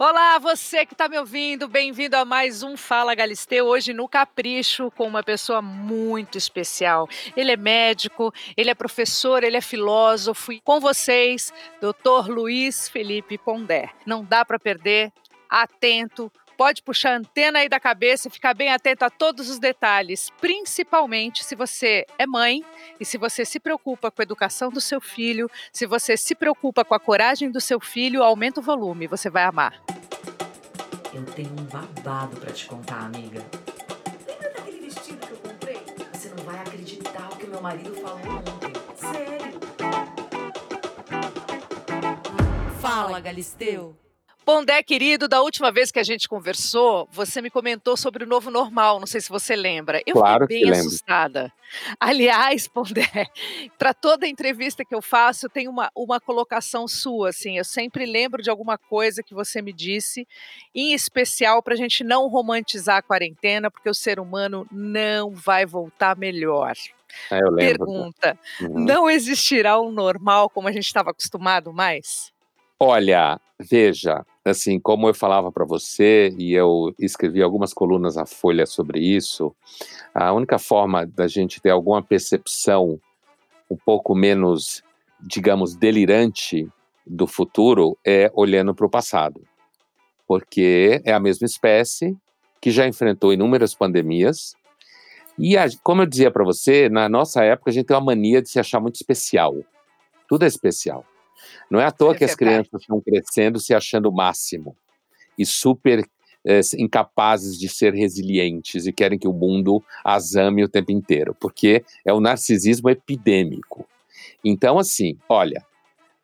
Olá, você que está me ouvindo, bem-vindo a mais um Fala Galisteu, hoje no Capricho, com uma pessoa muito especial. Ele é médico, ele é professor, ele é filósofo. E com vocês, Dr. Luiz Felipe Pondé. Não dá para perder, atento, pode puxar a antena aí da cabeça e ficar bem atento a todos os detalhes, principalmente se você é mãe e se você se preocupa com a educação do seu filho, se você se preocupa com a coragem do seu filho, aumenta o volume, você vai amar. Eu tenho um babado para te contar, amiga. Lembra daquele vestido que eu comprei? Você não vai acreditar o que meu marido falou ontem. Sério. Fala, Galisteu. Pondé, querido, da última vez que a gente conversou, você me comentou sobre o novo normal, não sei se você lembra. Eu claro fiquei bem assustada. Aliás, Pondé, para toda entrevista que eu faço, tem uma, uma colocação sua, assim, eu sempre lembro de alguma coisa que você me disse, em especial para a gente não romantizar a quarentena, porque o ser humano não vai voltar melhor. É, eu lembro. Pergunta: uhum. não existirá um normal como a gente estava acostumado mais? Olha, veja, assim, como eu falava para você e eu escrevi algumas colunas na Folha sobre isso, a única forma da gente ter alguma percepção um pouco menos, digamos, delirante do futuro é olhando para o passado. Porque é a mesma espécie que já enfrentou inúmeras pandemias. E, a, como eu dizia para você, na nossa época a gente tem uma mania de se achar muito especial. Tudo é especial. Não é à toa é que as crianças estão crescendo se achando o máximo e super é, incapazes de ser resilientes e querem que o mundo as ame o tempo inteiro, porque é o narcisismo epidêmico. Então, assim, olha,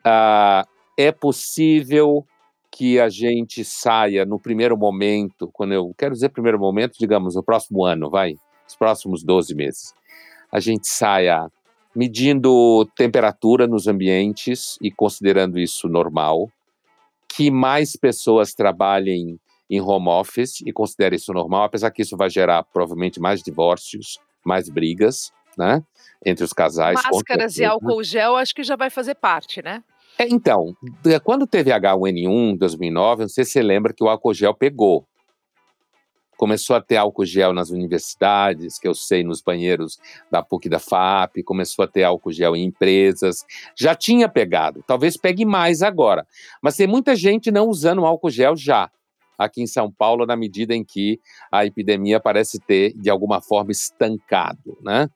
uh, é possível que a gente saia no primeiro momento, quando eu quero dizer primeiro momento, digamos, no próximo ano, vai, os próximos 12 meses, a gente saia medindo temperatura nos ambientes e considerando isso normal, que mais pessoas trabalhem em home office e considerem isso normal, apesar que isso vai gerar provavelmente mais divórcios, mais brigas, né, entre os casais. Máscaras e álcool gel, acho que já vai fazer parte, né? É, então, quando teve H1N1 em 2009, não sei se você lembra que o álcool gel pegou começou a ter álcool gel nas universidades, que eu sei nos banheiros da PUC da FAP, começou a ter álcool gel em empresas, já tinha pegado, talvez pegue mais agora, mas tem muita gente não usando álcool gel já, aqui em São Paulo, na medida em que a epidemia parece ter, de alguma forma, estancado, né?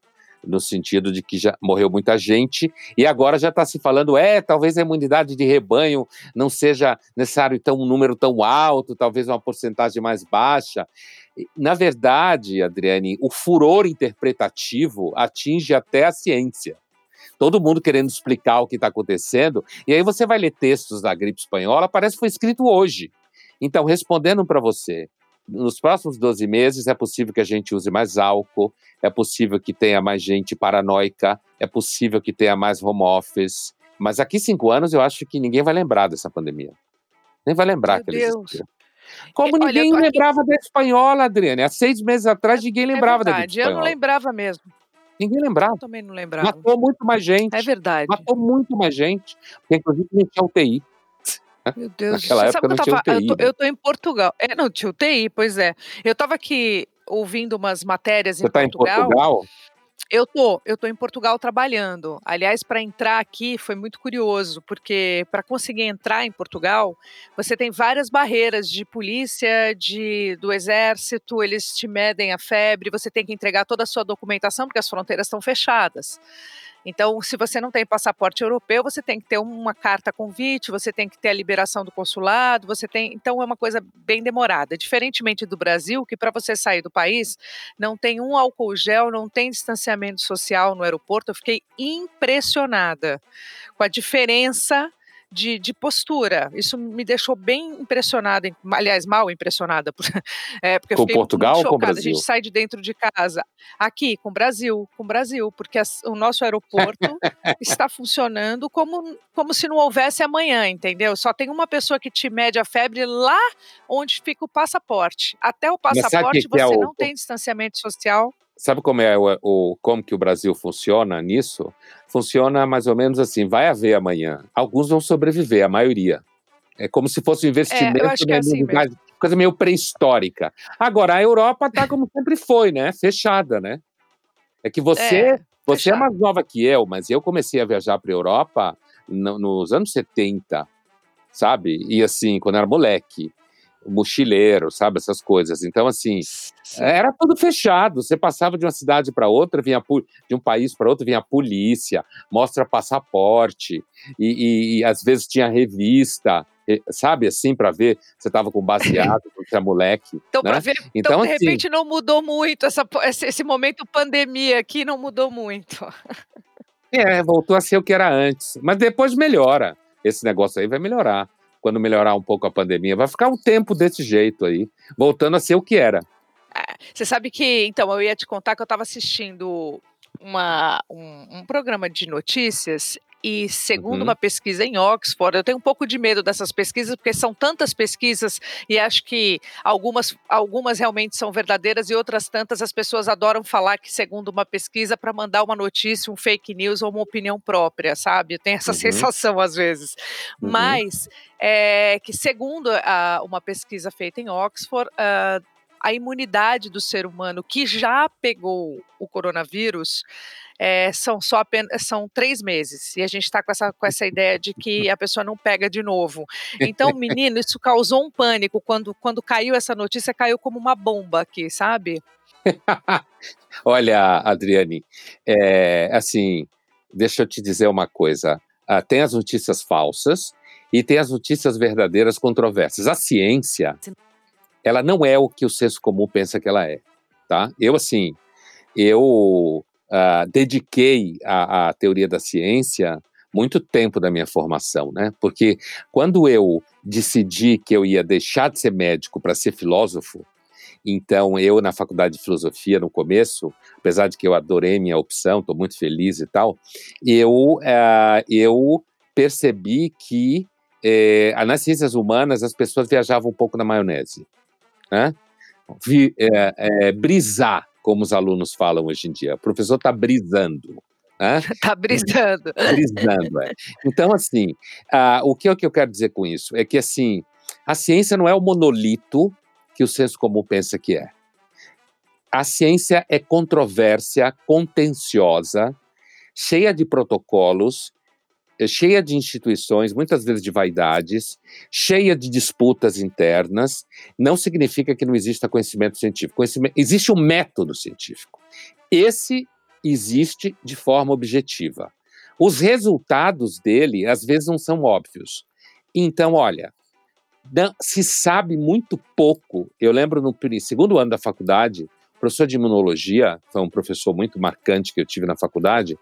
No sentido de que já morreu muita gente, e agora já está se falando, é, talvez a imunidade de rebanho não seja necessário tão, um número tão alto, talvez uma porcentagem mais baixa. Na verdade, Adriane, o furor interpretativo atinge até a ciência. Todo mundo querendo explicar o que está acontecendo, e aí você vai ler textos da gripe espanhola, parece que foi escrito hoje. Então, respondendo para você, nos próximos 12 meses é possível que a gente use mais álcool, é possível que tenha mais gente paranoica, é possível que tenha mais home office. Mas aqui cinco anos eu acho que ninguém vai lembrar dessa pandemia. Nem vai lembrar Meu que Deus. Como é, ninguém olha, lembrava aqui... da espanhola, Adriane. Há seis meses atrás ninguém é lembrava é verdade, da espanhola. Eu não lembrava mesmo. Ninguém lembrava. Eu também não lembrava. Matou muito mais gente. É verdade. Matou muito mais gente. Porque, inclusive, não tinha UTI. Meu Deus, Naquela época sabe não que eu tinha tava. Eu UTI. tô, né? eu tô em Portugal. É, não, tinha UTI, pois é. Eu tava aqui ouvindo umas matérias Você em está em Portugal. Portugal? Eu tô, eu tô em Portugal trabalhando. Aliás, para entrar aqui foi muito curioso, porque para conseguir entrar em Portugal, você tem várias barreiras de polícia, de do exército, eles te medem a febre, você tem que entregar toda a sua documentação porque as fronteiras estão fechadas. Então, se você não tem passaporte europeu, você tem que ter uma carta convite, você tem que ter a liberação do consulado, você tem. Então, é uma coisa bem demorada. Diferentemente do Brasil, que para você sair do país não tem um álcool gel, não tem distanciamento social no aeroporto. Eu fiquei impressionada com a diferença de, de postura. Isso me deixou bem impressionada, aliás, mal impressionada, é, porque Com Portugal ou com. A Brasil? gente sai de dentro de casa, aqui, com o Brasil, com o Brasil, porque as- o nosso aeroporto está funcionando como, como se não houvesse amanhã, entendeu? Só tem uma pessoa que te mede a febre lá onde fica o passaporte. Até o o passaporte é você o- não tem distanciamento social. Sabe como é o, o- como que o Brasil funciona nisso? Funciona mais ou menos assim: vai haver amanhã. Alguns vão sobreviver, a maioria. É como se fosse um investimento, é, é assim coisa meio pré-histórica. Agora, a Europa está como sempre foi, né? Fechada, né? É que você, é, você é mais nova que eu, mas eu comecei a viajar para a Europa no, nos anos 70, sabe? E assim, quando eu era moleque mochileiro, sabe, essas coisas. Então, assim, Sim. era tudo fechado. Você passava de uma cidade para outra, vinha de um país para outro, vinha a polícia, mostra passaporte, e, e, e às vezes tinha revista, sabe, assim, para ver você estava com baseado, você é moleque. Então, né? ver, então, então, de assim, repente não mudou muito, essa, esse momento pandemia aqui não mudou muito. É, voltou a ser o que era antes. Mas depois melhora. Esse negócio aí vai melhorar quando melhorar um pouco a pandemia. Vai ficar um tempo desse jeito aí, voltando a ser o que era. É, você sabe que, então, eu ia te contar que eu estava assistindo uma, um, um, programa de notícias e segundo uhum. uma pesquisa em Oxford, eu tenho um pouco de medo dessas pesquisas, porque são tantas pesquisas e acho que algumas, algumas realmente são verdadeiras e outras tantas as pessoas adoram falar que, segundo uma pesquisa, para mandar uma notícia, um fake news ou uma opinião própria, sabe? Eu tenho essa uhum. sensação às vezes. Uhum. Mas é, que, segundo a, uma pesquisa feita em Oxford, uh, a imunidade do ser humano que já pegou o coronavírus é, são só apenas são três meses e a gente está com essa, com essa ideia de que a pessoa não pega de novo. Então, menino, isso causou um pânico quando, quando caiu essa notícia, caiu como uma bomba aqui, sabe? Olha, Adriane, é, assim, deixa eu te dizer uma coisa. Uh, tem as notícias falsas e tem as notícias verdadeiras controversas. A ciência, ela não é o que o senso comum pensa que ela é, tá? Eu, assim, eu uh, dediquei à, teoria da ciência muito tempo da minha formação, né? Porque quando eu decidi que eu ia deixar de ser médico para ser filósofo, então eu na faculdade de filosofia no começo, apesar de que eu adorei minha opção, estou muito feliz e tal, eu uh, eu percebi que eh, nas ciências humanas as pessoas viajavam um pouco na maionese, né? Vi, é, é, brisar como os alunos falam hoje em dia. O professor está brisando. Está brisando. brisando, é. Então, assim, uh, o que, é que eu quero dizer com isso? É que, assim, a ciência não é o monolito que o senso comum pensa que é. A ciência é controvérsia, contenciosa, cheia de protocolos, cheia de instituições, muitas vezes de vaidades, cheia de disputas internas, não significa que não exista conhecimento científico. Conhecimento, existe um método científico. Esse existe de forma objetiva. Os resultados dele, às vezes, não são óbvios. Então, olha, se sabe muito pouco. Eu lembro no segundo ano da faculdade, o professor de imunologia, foi um professor muito marcante que eu tive na faculdade,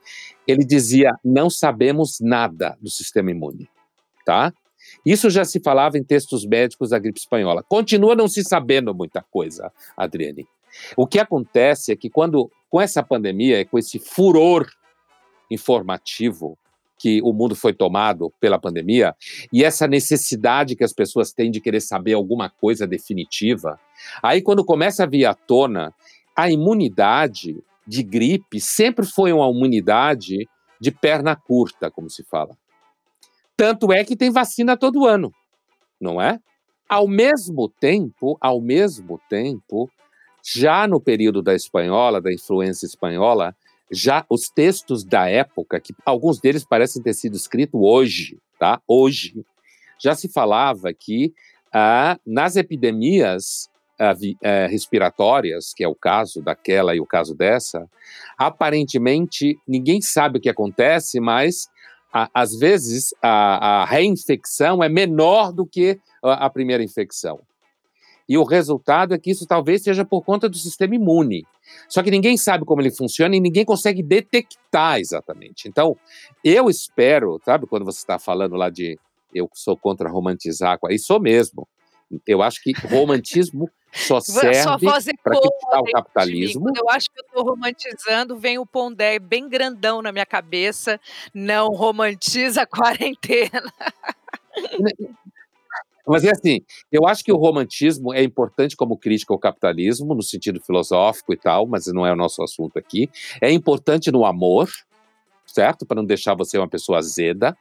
ele dizia: não sabemos nada do sistema imune, tá? Isso já se falava em textos médicos da gripe espanhola. Continua não se sabendo muita coisa, Adriane. O que acontece é que quando, com essa pandemia, com esse furor informativo, que o mundo foi tomado pela pandemia e essa necessidade que as pessoas têm de querer saber alguma coisa definitiva. Aí, quando começa a vir à tona, a imunidade de gripe sempre foi uma imunidade de perna curta, como se fala. Tanto é que tem vacina todo ano, não é? Ao mesmo tempo, ao mesmo tempo, já no período da espanhola, da influência espanhola, já os textos da época, que alguns deles parecem ter sido escritos hoje, tá? Hoje, já se falava que ah, nas epidemias ah, vi, ah, respiratórias, que é o caso daquela e o caso dessa, aparentemente ninguém sabe o que acontece, mas às vezes a, a, reinfecção é menor do que a, a primeira infecção. E o resultado é que isso talvez seja por conta do sistema imune. Só que ninguém sabe como ele funciona e ninguém consegue detectar exatamente. Então, eu espero, sabe, quando você está falando lá de eu sou contra romantizar, e sou mesmo. Eu acho que romantismo só serve para criticar o capitalismo. eu acho que eu estou romantizando, vem o Pondé bem grandão na minha cabeça. Não romantiza a quarentena. Mas é assim, eu acho que o romantismo é importante como crítica ao capitalismo, no sentido filosófico e tal, mas não é o nosso assunto aqui. É importante no amor, certo? Para não deixar você uma pessoa azeda,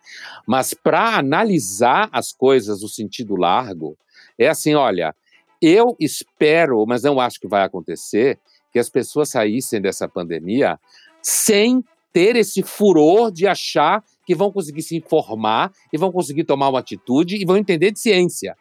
mas para analisar as coisas no sentido largo, é assim, olha, eu espero, mas não acho que vai acontecer, que as pessoas saíssem dessa pandemia sem ter esse furor de achar que vão conseguir se informar e vão conseguir tomar uma atitude e vão entender de ciência.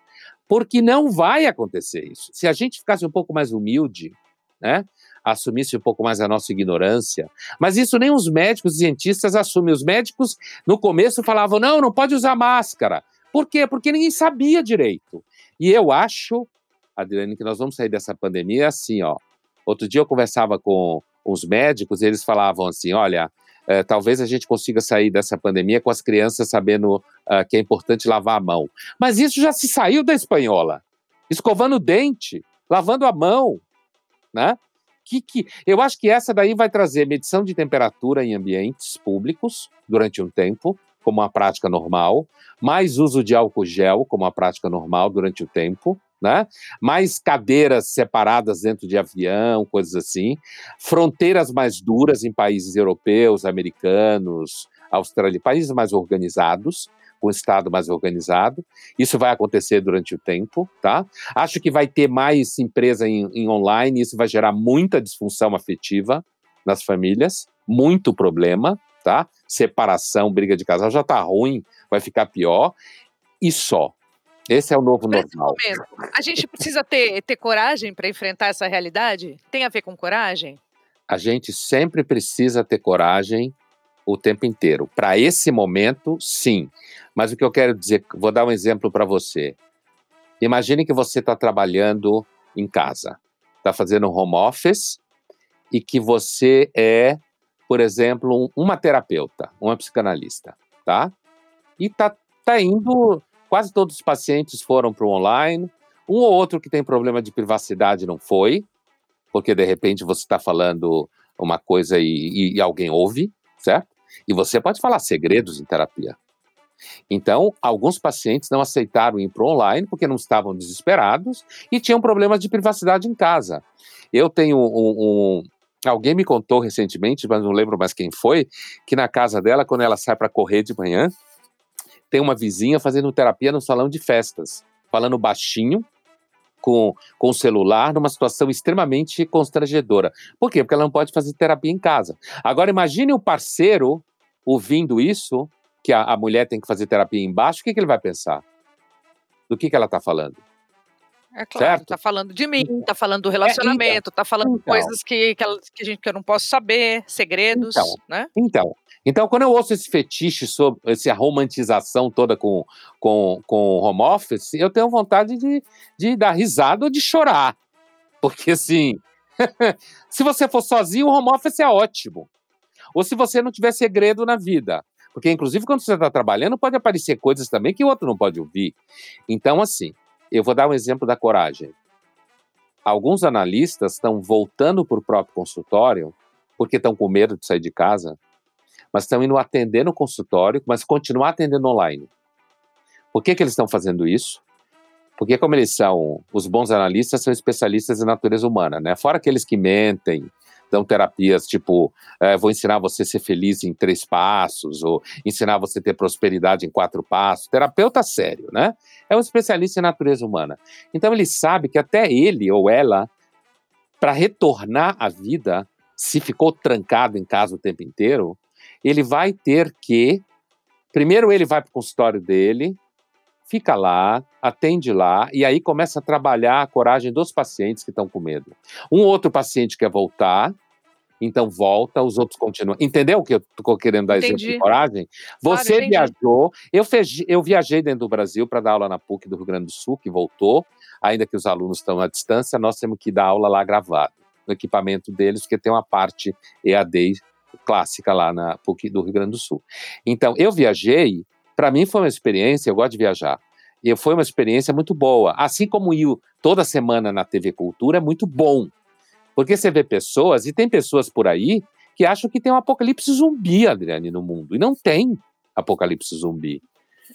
Porque não vai acontecer isso. Se a gente ficasse um pouco mais humilde, né? assumisse um pouco mais a nossa ignorância. Mas isso nem os médicos e cientistas assumem. Os médicos, no começo, falavam: não, não pode usar máscara. Por quê? Porque ninguém sabia direito. E eu acho, Adriane, que nós vamos sair dessa pandemia assim, ó. Outro dia eu conversava com os médicos e eles falavam assim: olha, é, talvez a gente consiga sair dessa pandemia com as crianças sabendo uh, que é importante lavar a mão. Mas isso já se saiu da espanhola. Escovando o dente, lavando a mão, né? Que, que, eu acho que essa daí vai trazer medição de temperatura em ambientes públicos durante um tempo, como uma prática normal, mais uso de álcool gel como uma prática normal durante o tempo, né? Mais cadeiras separadas dentro de avião, coisas assim. Fronteiras mais duras em países europeus, americanos, australianos, países mais organizados, com Estado mais organizado. Isso vai acontecer durante o tempo, tá? Acho que vai ter mais empresa em, em online, isso vai gerar muita disfunção afetiva nas famílias, muito problema, tá? Separação, briga de casal já tá ruim, vai ficar pior. E só, esse é o novo Nesse normal. Momento, a gente precisa ter, ter coragem para enfrentar essa realidade? Tem a ver com coragem? A gente sempre precisa ter coragem o tempo inteiro. Para esse momento, sim. Mas o que eu quero dizer, vou dar um exemplo para você. Imagine que você está trabalhando em casa, está fazendo home office e que você é, por exemplo, uma terapeuta, uma psicanalista, tá? E tá, tá indo Quase todos os pacientes foram para o online. Um ou outro que tem problema de privacidade não foi, porque de repente você está falando uma coisa e, e, alguém ouve, certo? E você pode falar segredos em terapia. Então, alguns pacientes não aceitaram ir para o online porque não estavam desesperados e tinham problemas de privacidade em casa. Eu tenho um, um Alguém me contou recentemente, mas não lembro mais quem foi, que na casa dela, quando ela sai para correr de manhã, tem uma vizinha fazendo terapia no salão de festas, falando baixinho, com, com o celular, numa situação extremamente constrangedora. Por quê? Porque ela não pode fazer terapia em casa. Agora, imagine o parceiro ouvindo isso, que a, a mulher tem que fazer terapia embaixo, o que, que ele vai pensar? Do que, que ela está falando? É claro, certo? tá falando de mim, tá falando do relacionamento, é, então, tá falando então, coisas que, que, ela, que, a gente, que eu não posso saber, segredos, então, né? Então, então, quando eu ouço esse fetiche sobre essa romantização toda com, com, com home office, eu tenho vontade de, de dar risada ou de chorar. Porque, assim, se você for sozinho, o home office é ótimo. Ou se você não tiver segredo na vida. Porque, inclusive, quando você está trabalhando, pode aparecer coisas também que o outro não pode ouvir. Então, assim, eu vou dar um exemplo da coragem. Alguns analistas estão voltando para o próprio consultório porque estão com medo de sair de casa mas estão indo atender no consultório, mas continuar atendendo online. Por que, que eles estão fazendo isso? Porque, como eles são, os bons analistas são especialistas em natureza humana, né? Fora aqueles que mentem, dão terapias tipo, é, vou ensinar você a ser feliz em três passos, ou ensinar você a ter prosperidade em quatro passos. Terapeuta sério, né? É um especialista em natureza humana. Então, ele sabe que até ele ou ela, para retornar à vida, se ficou trancado em casa o tempo inteiro, ele vai ter que. Primeiro, ele vai para o consultório dele, fica lá, atende lá, e aí começa a trabalhar a coragem dos pacientes que estão com medo. Um outro paciente quer voltar, então volta, os outros continuam. Entendeu o que eu estou querendo dar entendi. exemplo de coragem? Você claro, viajou, eu, fez, eu viajei dentro do Brasil para dar aula na PUC do Rio Grande do Sul, que voltou, ainda que os alunos estão à distância, nós temos que dar aula lá gravado, no equipamento deles, porque tem uma parte EAD clássica lá na PUC do Rio Grande do Sul. Então, eu viajei, para mim foi uma experiência, eu gosto de viajar, e foi uma experiência muito boa. Assim como ir toda semana na TV Cultura é muito bom, porque você vê pessoas, e tem pessoas por aí que acham que tem um apocalipse zumbi, Adriane, no mundo, e não tem apocalipse zumbi.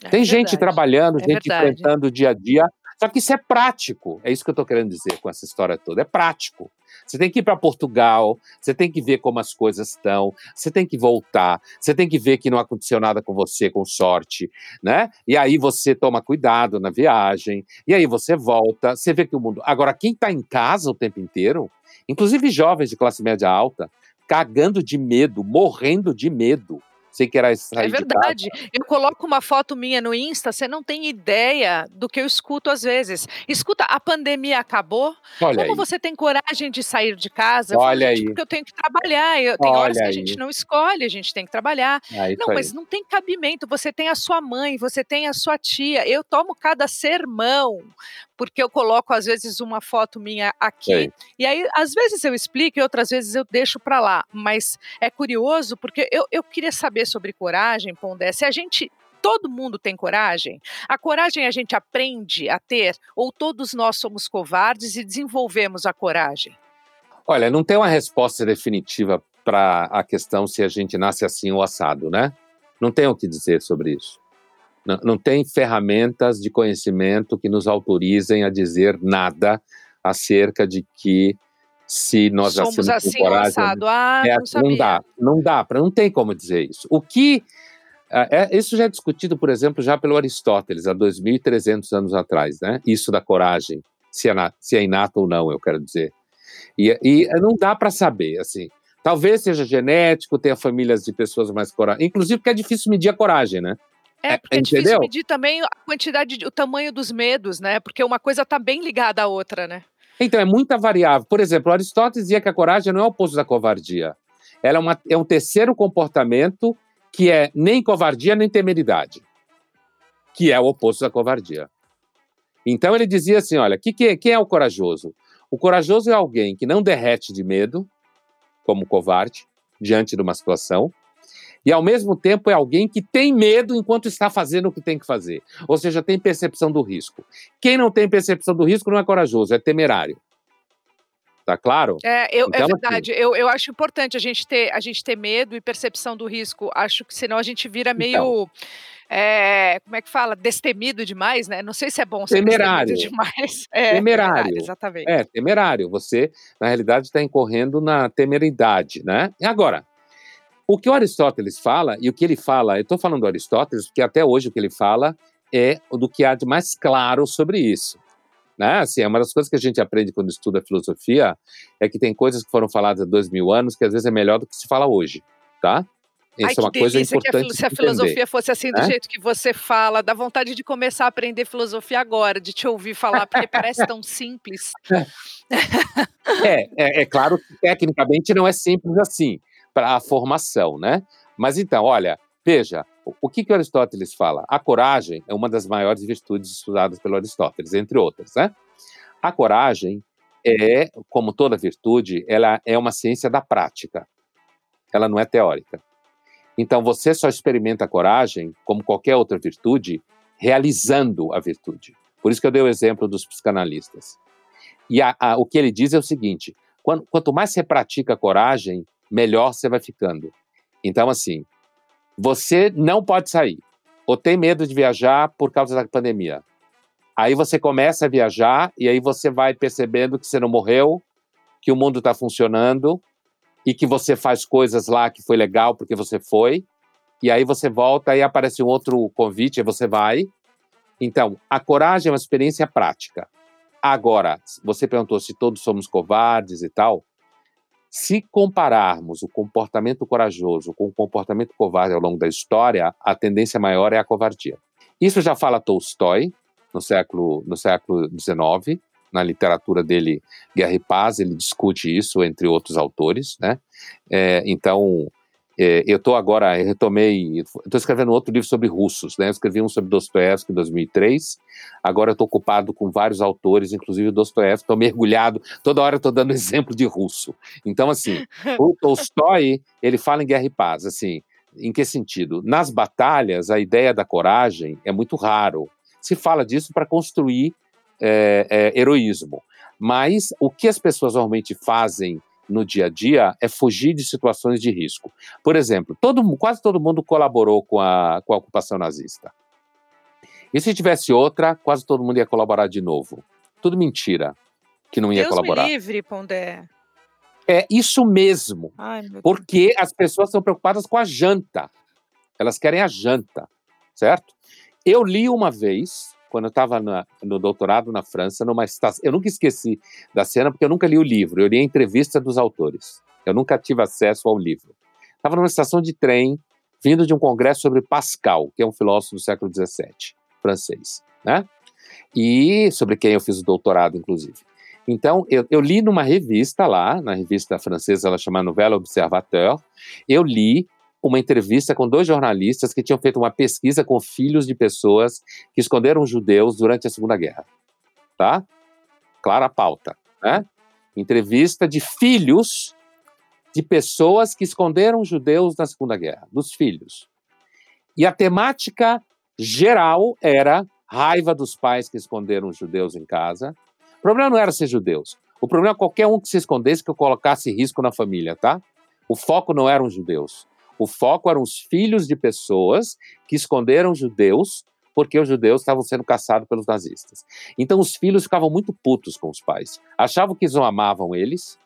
É tem verdade. gente trabalhando, é gente verdade. enfrentando o dia a dia Só que isso é prático, é isso que eu estou querendo dizer com essa história toda, é prático. Você tem que ir para Portugal, você tem que ver como as coisas estão, você tem que voltar, você tem que ver que não aconteceu nada com você, com sorte, né? E aí você toma cuidado na viagem, e aí você volta, você vê que o mundo. Agora, quem está em casa o tempo inteiro, inclusive jovens de classe média alta, cagando de medo, morrendo de medo, sem querer sair É verdade. Eu coloco uma foto minha no Insta, você não tem ideia do que eu escuto às vezes. Escuta, a pandemia acabou? Olha Como aí. você tem coragem de sair de casa? Eu Olha falo, gente, aí. porque eu tenho que trabalhar. Eu, tem Olha horas que a aí. gente não escolhe, a gente tem que trabalhar. Ah, Não, mas não tem cabimento. Você tem a sua mãe, você tem a sua tia. Eu tomo cada sermão, porque eu coloco às vezes uma foto minha aqui. Sei. E aí, às vezes eu explico e outras vezes eu deixo para lá. Mas é curioso porque eu, eu queria saber sobre coragem, Pondé. Se a gente. Todo mundo tem coragem? A coragem a gente aprende a ter? Ou todos nós somos covardes e desenvolvemos a coragem? Olha, não tem uma resposta definitiva para a questão se a gente nasce assim ou assado, né? Não tem o que dizer sobre isso. Não, não tem ferramentas de conhecimento que nos autorizem a dizer nada acerca de que se nós Somos assim coragem, assado? Ah, é, não sabia. não dá, não dá, pra, não tem como dizer isso. O que é, é- isso já é discutido, por exemplo, já pelo Aristóteles há 2.300 anos atrás, né? Isso da coragem, se é, na- se é inato ou não, eu quero dizer. E, e não dá para saber, assim. Talvez seja genético, tenha famílias de pessoas mais corajosas, inclusive porque é difícil medir a coragem, né? É, É, porque é difícil entendeu? medir também a quantidade, de, o tamanho dos medos, né? Porque uma coisa está bem ligada à outra, né? Então, é muita variável. Por exemplo, Aristóteles dizia que a coragem não é o oposto da covardia. Ela é, uma- é um terceiro comportamento que é nem covardia nem temeridade, que é o oposto da covardia. Então, ele dizia assim: olha, que, que, quem é o corajoso? O corajoso é alguém que não derrete de medo, como covarde, diante de uma situação, e ao mesmo tempo é alguém que tem medo enquanto está fazendo o que tem que fazer. Ou seja, tem percepção do risco. Quem não tem percepção do risco não é corajoso, é temerário. Tá claro? É, eu, Então, é assim- verdade. Eu, eu acho importante a gente, ter, a gente ter medo e percepção do risco. Acho que senão a gente vira meio. Então. é, como é que fala? Destemido demais, né? Não sei se é bom ser Temerário. destemido demais. É, Temerário. Exatamente. É, temerário. Você, na realidade, está incorrendo na temeridade, né? E agora, o que o Aristóteles fala, e o que ele fala, eu estou falando do Aristóteles, porque até hoje o que ele fala é do que há de mais claro sobre isso. Né? Assim, é uma das coisas que a gente aprende quando estuda filosofia, é que tem coisas que foram faladas há dois mil anos que às vezes é melhor do que se fala hoje, tá? Ai, Isso é uma que coisa a importante de se a entender. filosofia fosse assim, do né? jeito que você fala, dá vontade de começar a aprender filosofia agora, de te ouvir falar, porque parece tão simples. É, é, é claro que tecnicamente não é simples assim para a formação, né? Mas então, olha, veja, o, que, que Aristóteles fala? A coragem é uma das maiores virtudes estudadas pelo Aristóteles, entre outras, né? A coragem é, como toda virtude, ela é uma ciência da prática. Ela não é teórica. Então, você só experimenta a coragem, como qualquer outra virtude, realizando a virtude. Por isso que eu dei o exemplo dos psicanalistas. E a- a- o que ele diz é o seguinte: quan- quanto mais você pratica a coragem, melhor você vai ficando. Então, assim, você não pode sair, ou tem medo de viajar por causa da pandemia. Aí você começa a viajar e aí você vai percebendo que você não morreu, que o mundo está funcionando e que você faz coisas lá que foi legal porque você foi. E aí você volta e aparece um outro convite e você vai. Então, a coragem é uma experiência prática. Agora, você perguntou se todos somos covardes e tal. Se compararmos o comportamento corajoso com o comportamento covarde ao longo da história, a tendência maior é a covardia. Isso já fala Tolstói no século no século XIX, na literatura dele Guerra e Paz, ele discute isso entre outros autores, né? É, então, eu estou agora, eu retomei, estou escrevendo outro livro sobre russos, né? Eu escrevi um sobre Dostoiévski em 2003. Agora estou ocupado com vários autores, inclusive Dostoiévski, estou mergulhado, toda hora estou dando exemplo de russo. Então, assim, o Tolstói, ele fala em Guerra e Paz, assim, em que sentido? Nas batalhas, a ideia da coragem é muito raro. Se fala disso para construir é, é, heroísmo. Mas o que as pessoas normalmente fazem no dia a dia é fugir de situações de risco. Por exemplo, todo, quase todo mundo colaborou com a, com a ocupação nazista. E se tivesse outra, quase todo mundo ia colaborar de novo. Tudo mentira que não ia Deus colaborar. me livre, Pondé. É isso mesmo. Ai, meu Deus. Porque as pessoas estão preocupadas com a janta. Elas querem a janta, certo? Eu li uma vez, quando eu estava no doutorado na França, numa estação. Eu nunca esqueci da cena, porque eu nunca li o livro. Eu li a entrevista dos autores. Eu nunca tive acesso ao livro. Estava numa estação de trem, vindo de um congresso sobre Pascal, que é um filósofo do século XVII, francês, né? E sobre quem eu fiz o doutorado, inclusive. Então, eu, eu, li numa revista lá, na revista francesa, ela chama Nouvelle Observateur, eu li uma entrevista com dois jornalistas que tinham feito uma pesquisa com filhos de pessoas que esconderam judeus durante a Segunda Guerra. Tá? Clara pauta, né? Entrevista de filhos de pessoas que esconderam judeus na Segunda Guerra, dos filhos. E a temática geral era raiva dos pais que esconderam judeus em casa, o problema não era ser judeus. O problema é qualquer um que se escondesse que colocasse risco na família, tá? O foco não eram judeus. O foco eram os filhos de pessoas que esconderam judeus porque os judeus estavam sendo caçados pelos nazistas. Então os filhos ficavam muito putos com os pais. Achavam que eles não amavam eles,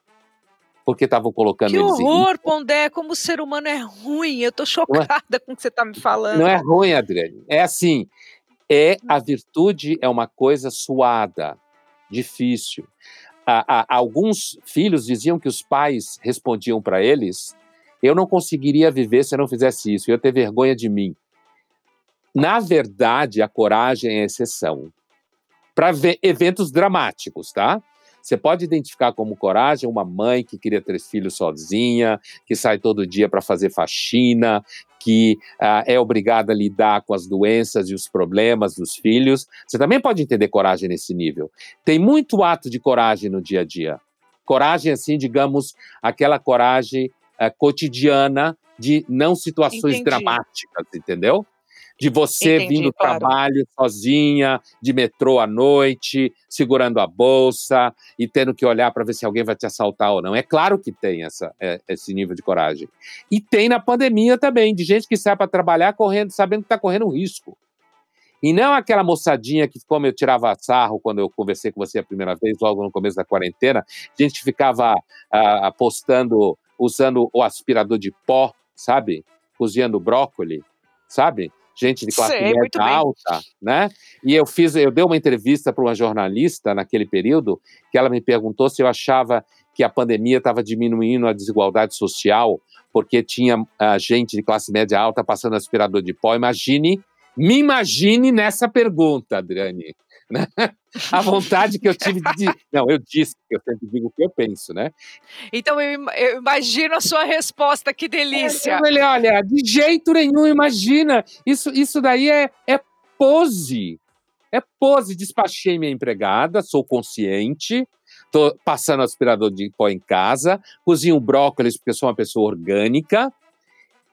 porque estavam colocando que eles em horror, Pondé, como o ser humano é ruim. Eu tô chocada é, com o que você está me falando. Não é ruim, Adriane. É assim, é a virtude é uma coisa suada difícil. alguns filhos diziam que os pais respondiam para eles: eu não conseguiria viver se eu não fizesse isso, eu ia ter vergonha de mim. Na verdade, a coragem é exceção. Para eventos dramáticos, tá? Você pode identificar como coragem uma mãe que queria ter filhos sozinha, que sai todo dia para fazer faxina, que uh, é obrigada a lidar com as doenças e os problemas dos filhos. Você também pode entender coragem nesse nível. Tem muito ato de coragem no dia a dia. Coragem, assim, digamos, aquela coragem uh, cotidiana de não situações Entendi. dramáticas, entendeu? de você Entendi, vindo do claro. trabalho sozinha, de metrô à noite, segurando a bolsa e tendo que olhar para ver se alguém vai te assaltar ou não. É claro que tem essa, é, esse nível de coragem. E tem na pandemia também, de gente que sai para trabalhar correndo, sabendo que está correndo um risco. E não aquela moçadinha que, como eu tirava sarro quando eu conversei com você a primeira vez, logo no começo da quarentena, gente que ficava ah, apostando, usando o aspirador de pó, sabe? Cozinhando brócoli, sabe? gente de classe Sei, média bem. alta, né? E eu fiz, eu dei uma entrevista para uma jornalista naquele período que ela me perguntou se eu achava que a pandemia estava diminuindo a desigualdade social porque tinha ah, gente de classe média alta passando aspirador de pó. Imagine, me imagine nessa pergunta, Adriane. Né? A vontade que eu tive de. Não, eu disse que eu sempre digo o que eu penso, né? Então eu, eu imagino a sua resposta, que delícia. Eu falei, olha, de jeito nenhum, imagina. Isso, isso daí é, é pose. É pose. Despachei minha empregada, sou consciente, tô passando aspirador de pó em casa, cozinho brócolis porque sou uma pessoa orgânica.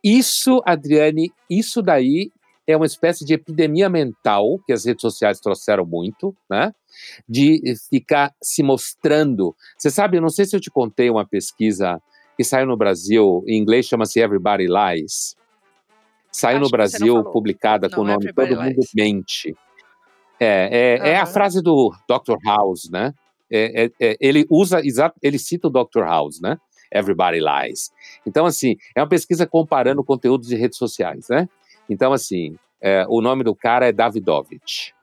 Isso, Adriane, isso daí é uma espécie de epidemia mental que as redes sociais trouxeram muito, né? De ficar se mostrando. Você sabe, eu não sei se eu te contei uma pesquisa que saiu no Brasil, em inglês chama-se Everybody Lies. Saiu Acho no não Brasil, publicada com o Não, nome Everybody Todo Mundo Lies. Mente. É, é, é a frase do Dr. House, né? É, é- é- ele usa, ele cita o Dr. House, né? Everybody Lies. Então, assim, é uma pesquisa comparando conteúdos de redes sociais, né? Então, assim, é, o nome do cara é Davidovich.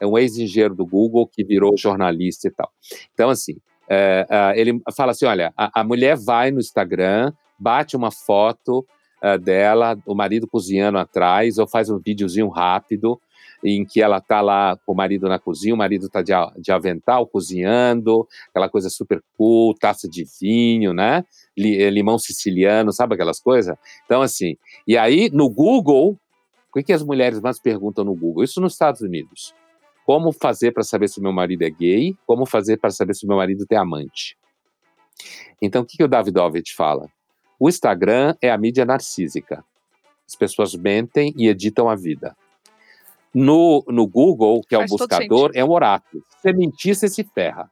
É um ex-engenheiro do Google que virou jornalista e tal. Então, assim, é, ah, ele fala assim: olha, a, a mulher vai no Instagram, bate uma foto ah, dela, o marido cozinhando atrás, ou faz um videozinho rápido em que ela tá lá com o marido na cozinha, o marido tá de, de avental cozinhando, aquela coisa super cool, taça de vinho, né? Li- limão siciliano, sabe aquelas coisas? Então, assim, e aí no Google, o que, que as mulheres mais perguntam no Google? Isso nos Estados Unidos. Como fazer para saber se o meu marido é gay? Como fazer para saber se o meu marido tem amante? Então, o que, que o Davidovich fala? O Instagram é a mídia narcísica. As pessoas mentem e editam a vida. No, no Google, que é o Faz todo buscador, é um oráculo. Se você mentir, você se ferra.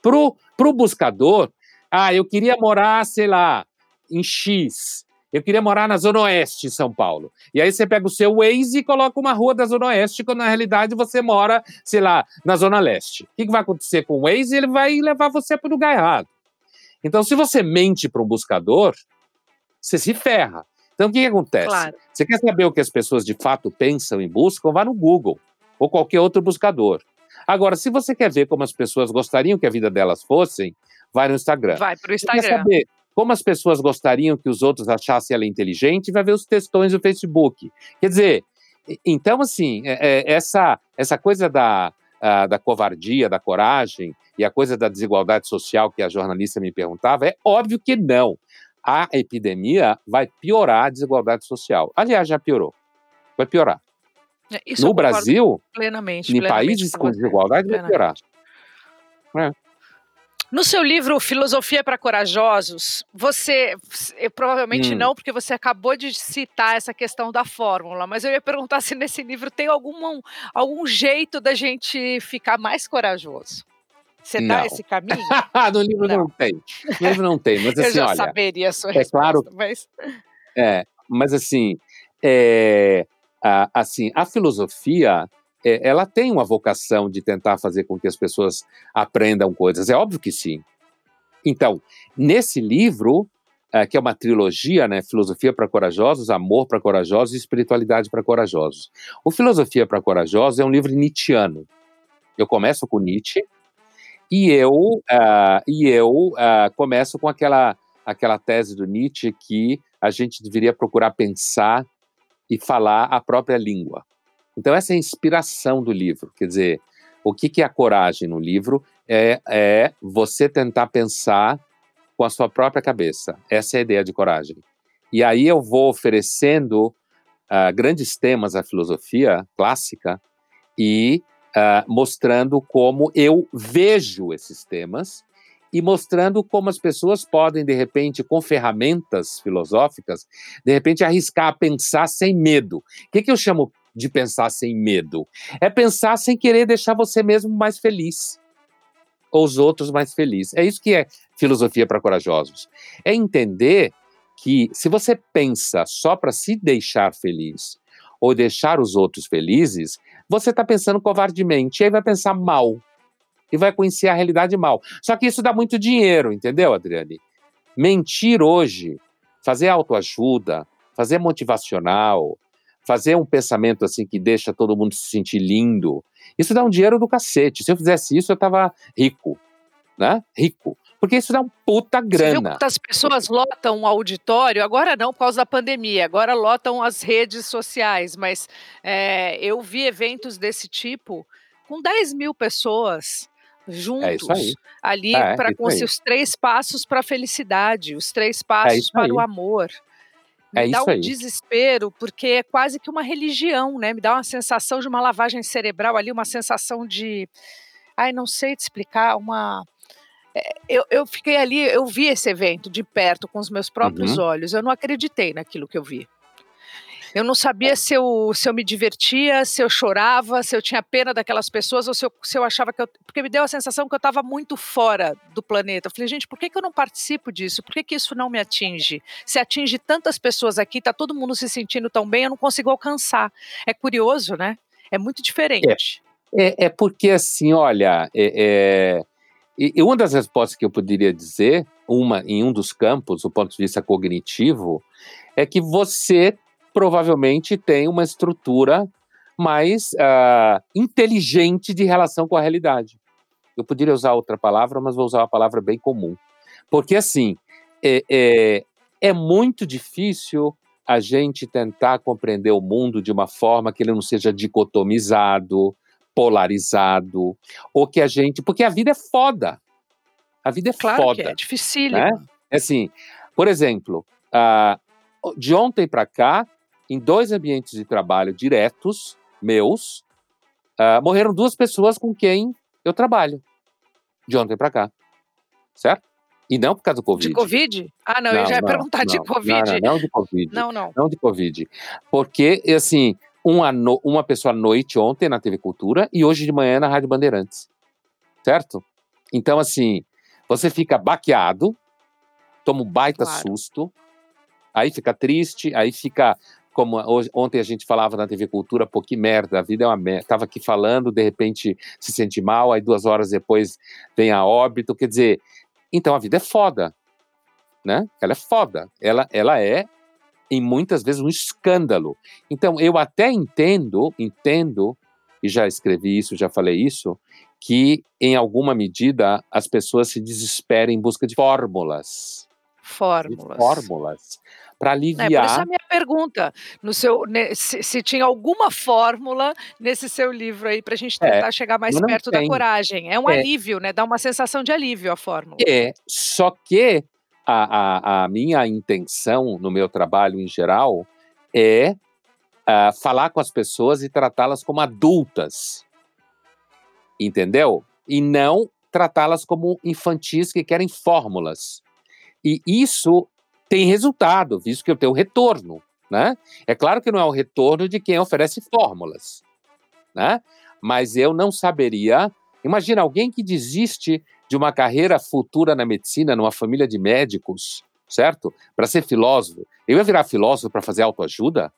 Pro, pro buscador, ah, eu queria morar, sei lá, em X. eu queria morar na Zona Oeste de São Paulo. E aí você pega o seu Waze e coloca uma rua da Zona Oeste, quando na realidade você mora, sei lá, na Zona Leste. O que, que vai acontecer com o Waze? Ele vai levar você para o lugar errado. Então, se você mente para um buscador, você se ferra. Então, o que, que acontece? Claro. Você quer saber o que as pessoas de fato pensam e buscam? Vá no Google ou qualquer outro buscador. Agora, se você quer ver como as pessoas gostariam que a vida delas fossem, vai no Instagram. Vai para o Você quer Instagram. saber como as pessoas gostariam que os outros achassem ela inteligente, vai ver os textões do Facebook. Quer dizer, então, assim, é- é- essa, essa coisa da, ah, da covardia, da coragem e a coisa da desigualdade social que a jornalista me perguntava, é óbvio que não. A epidemia vai piorar a desigualdade social. Aliás, já piorou. Vai piorar. É, Isso no Brasil, plenamente. em plenamente países com desigualdade, vai piorar. No seu livro Filosofia para Corajosos, você, eu, provavelmente Hum. não, porque você acabou de citar essa questão da fórmula, mas eu ia perguntar se nesse livro tem algum, algum jeito da gente ficar mais corajoso. Você dá Não. esse caminho? no livro não. Não. tem. No livro não tem, mas eu assim, já olha. saberia a sua é claro- resposta, mas É, mas assim, é, a, assim, a filosofia, é, ela tem uma vocação de tentar fazer com que as pessoas aprendam coisas. É óbvio que sim. Então, nesse livro, é, que é uma trilogia, né, Filosofia para Corajosos, Amor para Corajosos e Espiritualidade para Corajosos. O Filosofia para Corajosos é um livro nietzschiano. Eu começo com Nietzsche e eu, ah, e eu ah, começo com aquela, aquela tese do Nietzsche que a gente deveria procurar pensar e falar a própria língua. Então, essa é a inspiração do livro. Quer dizer, o que, que é a coragem no livro? É, é você tentar pensar com a sua própria cabeça. Essa é a ideia de coragem. E aí eu vou oferecendo ah, grandes temas à filosofia clássica e ah, mostrando como eu vejo esses temas e mostrando como as pessoas podem, de repente, com ferramentas filosóficas, de repente arriscar a pensar sem medo. O que, que eu chamo de pensar sem medo? É pensar sem querer deixar você mesmo mais feliz, ou os outros mais felizes. É isso que é filosofia para corajosos. É entender que se você pensa só para se deixar feliz ou deixar os outros felizes, você está pensando covardemente, e aí vai pensar mal e vai conhecer a realidade mal. Só que isso dá muito dinheiro, entendeu, Adriane? Mentir hoje, fazer autoajuda, fazer motivacional, fazer um pensamento assim que deixa todo mundo se sentir lindo, isso dá um dinheiro do cacete. Se eu fizesse isso, eu tava rico, né? Rico. Porque isso dá um puta Você grana. quantas pessoas lotam o auditório? Agora não, por causa da pandemia. Agora lotam as redes sociais. Mas é, eu vi eventos desse tipo com 10 mil pessoas juntos É isso aí. ali É, para aí. os três passos para a felicidade, os três passos isso para o amor. Me É dá um aí. desespero, porque é quase que uma religião, né? Me dá uma sensação de uma lavagem cerebral ali, uma sensação de. Ai, não sei te explicar, uma. É, Eu, eu fiquei ali, eu vi esse evento de perto com os meus próprios Uhum. olhos, eu não acreditei naquilo que eu vi. Eu não sabia se eu, se eu me divertia, se eu chorava, se eu tinha pena daquelas pessoas ou se eu, se eu achava que eu. Porque me deu a sensação que eu estava muito fora do planeta. Eu falei, gente, por que, que eu não participo disso? Por que, que isso não me atinge? Se atinge tantas pessoas aqui, tá todo mundo se sentindo tão bem, eu não consigo alcançar. É curioso, né? É muito diferente. É, é porque, assim, olha, é, é, e uma das respostas que eu poderia dizer, uma em um dos campos, do ponto de vista cognitivo, é que você provavelmente tem uma estrutura mais ah, inteligente de relação com a realidade. Eu poderia usar outra palavra, mas vou usar uma palavra bem comum. Porque, assim, é, é, é muito difícil a gente tentar compreender o mundo de uma forma que ele não seja dicotomizado, polarizado, ou que a gente. Porque a vida é foda. A vida é Claro foda. que é, dificílimo. né? É Assim, por exemplo, ah, de ontem para cá, em dois ambientes de trabalho diretos meus, ah, morreram duas pessoas com quem eu trabalho. De ontem para cá. Certo? E não por causa do Covid. De Covid? Ah, não, eu já ia perguntar de não, Covid. Não, não, não de Covid. Não, não. Não de Covid. Porque, assim, uma, no- uma pessoa à noite ontem na TV Cultura e hoje de manhã na Rádio Bandeirantes. Certo? Então, assim, você fica baqueado, toma um baita Claro. susto, Aí fica triste, aí fica como hoje, ontem a gente falava na TV Cultura, pô, que merda, a vida é uma merda. Tava aqui falando, de repente se sente mal, aí duas horas depois vem a óbito. Quer dizer, então a vida é foda, né? Ela é foda. Ela, ela é, em muitas vezes, um escândalo. Então eu até entendo, entendo, e já escrevi isso, já falei isso, que em alguma medida as pessoas se desesperem em busca de fórmulas. Fórmulas. De fórmulas para aliviar. É, por isso a minha pergunta, no seu, se, se, tinha alguma fórmula nesse seu livro aí para a gente é, tentar é, chegar mais perto tem. da coragem. É um é. alívio, né? Dá uma sensação de alívio a fórmula. É, só que a, a, a minha intenção no meu trabalho em geral é uh, falar com as pessoas e tratá-las como adultas, entendeu? E não tratá-las como infantis que querem fórmulas. E isso tem resultado, visto que eu tenho retorno. Né? É claro que não é o retorno de quem oferece fórmulas, né? mas eu não saberia. Imagina alguém que desiste de uma carreira futura na medicina, numa família de médicos, certo? Para ser filósofo. Eu ia virar filósofo para fazer autoajuda?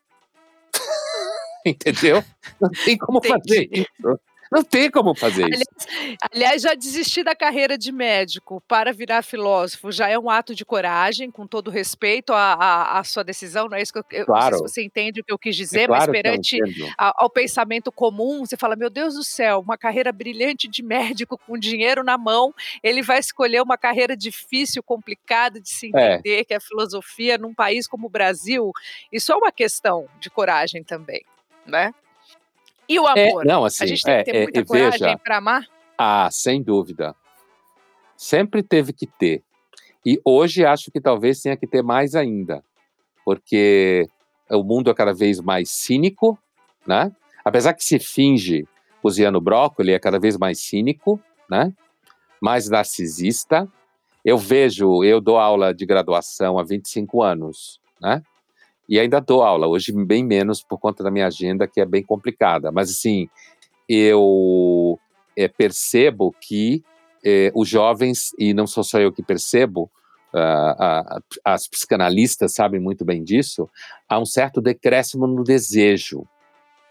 Entendeu? Não tem como Entendi. fazer isso. Não tem como fazer aliás, isso. Aliás, já desistir da carreira de médico para virar filósofo já é um ato de coragem, com todo respeito à, à, à sua decisão, não é isso que eu, claro. sei se você entende o que eu quis dizer, é claro mas perante a, ao pensamento comum, você fala, meu Deus do céu, uma carreira brilhante de médico com dinheiro na mão, ele vai escolher uma carreira difícil, complicada de se é. entender, é. que é a filosofia, num país como o Brasil, isso é uma questão de coragem também, né? E o é, amor? É, não, assim, a gente tem é, que ter muita é, coragem para amar? Ah, sem dúvida. Sempre teve que ter. E hoje acho que talvez tenha que ter mais ainda. Porque o mundo é cada vez mais cínico, né? Apesar que se finge cozinhando brócolis, é cada vez mais cínico, né? Mais narcisista. Eu vejo, eu dou aula de graduação há 25 anos, né? E ainda dou aula, hoje bem menos por conta da minha agenda, que é bem complicada. Mas, assim, eu é, percebo que é, os jovens, e não sou só eu que percebo, uh, as psicanalistas sabem muito bem disso, há um certo decréscimo no desejo.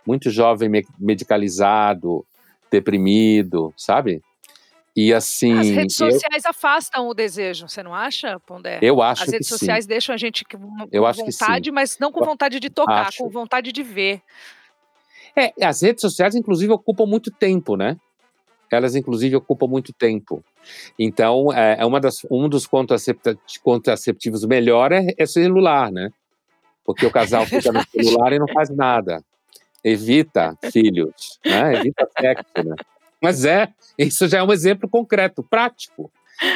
Muito jovem medicalizado, deprimido, sabe? E assim. As redes sociais eu, afastam o desejo, você não acha, Pondé? Eu acho As redes sociais sim. deixam a gente com eu vontade, mas não com vontade de tocar, acho. com vontade de ver. É, as redes sociais, inclusive, ocupam muito tempo, né? Elas, inclusive, ocupam muito tempo. Então, é, é uma das, um dos contraceptivos melhor é, é celular, né? Porque o casal fica no celular e não faz nada. Evita filhos, né? Evita sexo, né? Mas é, isso já é um exemplo concreto, prático,